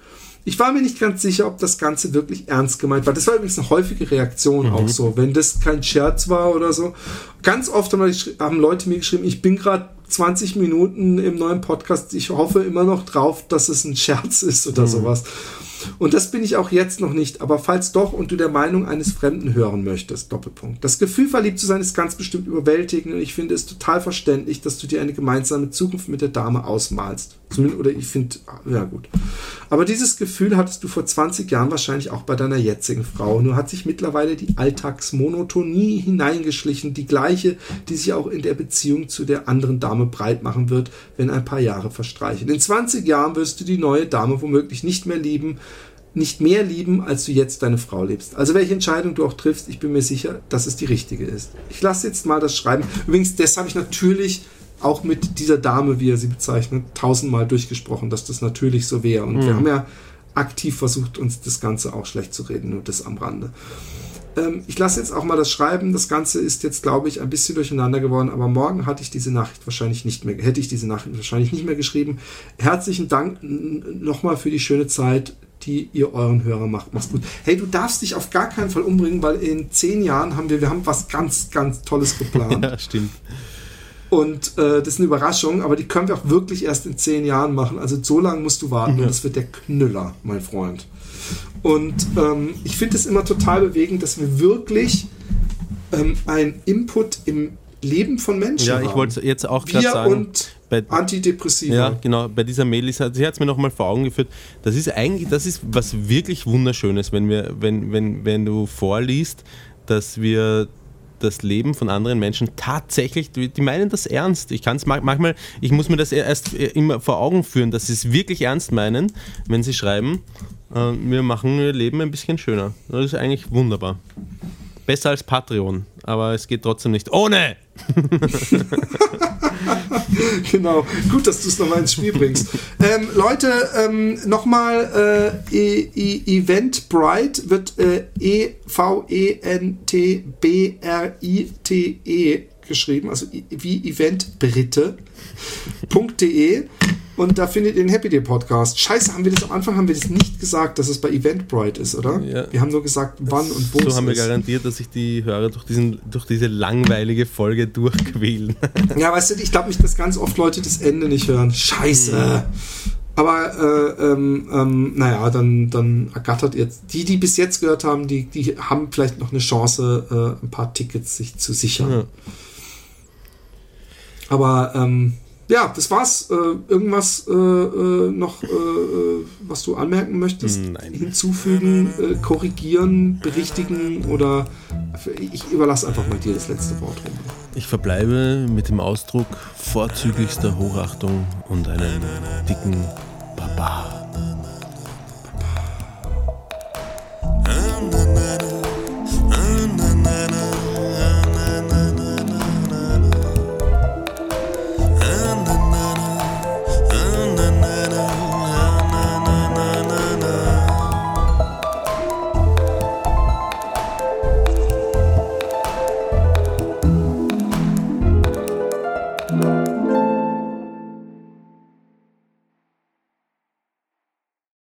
Ich war mir nicht ganz sicher, ob das Ganze wirklich ernst gemeint war. Das war übrigens eine häufige Reaktion mhm. auch so, wenn das kein Scherz war oder so. Ganz oft haben Leute mir geschrieben, ich bin gerade 20 Minuten im neuen Podcast, ich hoffe immer noch drauf, dass es ein Scherz ist oder mhm. sowas. Und das bin ich auch jetzt noch nicht, aber falls doch und du der Meinung eines Fremden hören möchtest, Doppelpunkt. Das Gefühl, verliebt zu sein, ist ganz bestimmt überwältigend und ich finde es total verständlich, dass du dir eine gemeinsame Zukunft mit der Dame ausmalst. Zumindest, oder ich finde, ja gut. Aber dieses Gefühl hattest du vor 20 Jahren wahrscheinlich auch bei deiner jetzigen Frau. Nur hat sich mittlerweile die Alltagsmonotonie hineingeschlichen, die gleiche, die sich auch in der Beziehung zu der anderen Dame breit machen wird, wenn ein paar Jahre verstreichen. In 20 Jahren wirst du die neue Dame womöglich nicht mehr lieben, nicht mehr lieben, als du jetzt deine Frau liebst. Also welche Entscheidung du auch triffst, ich bin mir sicher, dass es die richtige ist. Ich lasse jetzt mal das schreiben. Übrigens, das habe ich natürlich auch mit dieser Dame, wie er sie bezeichnet, tausendmal durchgesprochen, dass das natürlich so wäre. Und mhm. wir haben ja aktiv versucht, uns das Ganze auch schlecht zu reden, nur das am Rande. Ähm, ich lasse jetzt auch mal das Schreiben. Das Ganze ist jetzt, glaube ich, ein bisschen durcheinander geworden, aber morgen hatte ich diese Nachricht wahrscheinlich nicht mehr, hätte ich diese Nachricht wahrscheinlich nicht mehr geschrieben. Herzlichen Dank nochmal für die schöne Zeit, die ihr euren Hörer macht. Mach's gut. Hey, du darfst dich auf gar keinen Fall umbringen, weil in zehn Jahren haben wir, wir haben was ganz, ganz Tolles geplant. ja, stimmt. Und äh, das ist eine Überraschung, aber die können wir auch wirklich erst in zehn Jahren machen. Also so lange musst du warten ja. und das wird der Knüller, mein Freund. Und ähm, ich finde es immer total bewegend, dass wir wirklich ähm, einen Input im Leben von Menschen. Ja, ich wollte jetzt auch gerade sagen. Und bei, Antidepressiva. Ja, genau. Bei dieser Mail ist, sie hat es mir nochmal vor Augen geführt. Das ist eigentlich, das ist was wirklich Wunderschönes, wenn wir, wenn, wenn, wenn du vorliest, dass wir das Leben von anderen Menschen tatsächlich, die meinen das ernst. Ich kann es manchmal, ich muss mir das erst immer vor Augen führen, dass sie es wirklich ernst meinen, wenn sie schreiben, äh, wir machen ihr Leben ein bisschen schöner. Das ist eigentlich wunderbar. Besser als Patreon, aber es geht trotzdem nicht ohne. genau, gut, dass du es nochmal ins Spiel bringst. Ähm, Leute, ähm, nochmal, äh, e e Eventbrite wird äh, E-V-E-N-T-B-R-I-T-E geschrieben, also wie Eventbrite.de und da findet ihr den Happy Day Podcast. Scheiße, haben wir das am Anfang haben wir das nicht gesagt, dass es bei Eventbrite ist, oder? Ja. Wir haben nur gesagt, wann und wo so es ist. So haben wir garantiert, dass sich die Hörer durch, diesen, durch diese langweilige Folge durchquälen. ja, weißt du, ich glaube nicht, dass ganz oft Leute das Ende nicht hören. Scheiße. Mhm. Aber äh, ähm, ähm, naja, dann, dann ergattert jetzt die, die bis jetzt gehört haben, die, die haben vielleicht noch eine Chance, äh, ein paar Tickets sich zu sichern. Ja. Aber ähm, ja, das war's. Äh, irgendwas äh, äh noch, äh, äh, was du anmerken möchtest? Nein. Hinzufügen, äh, korrigieren, berichtigen oder ich überlasse einfach mal dir das letzte Wort rum. Ich verbleibe mit dem Ausdruck vorzüglichster Hochachtung und einem dicken Baba.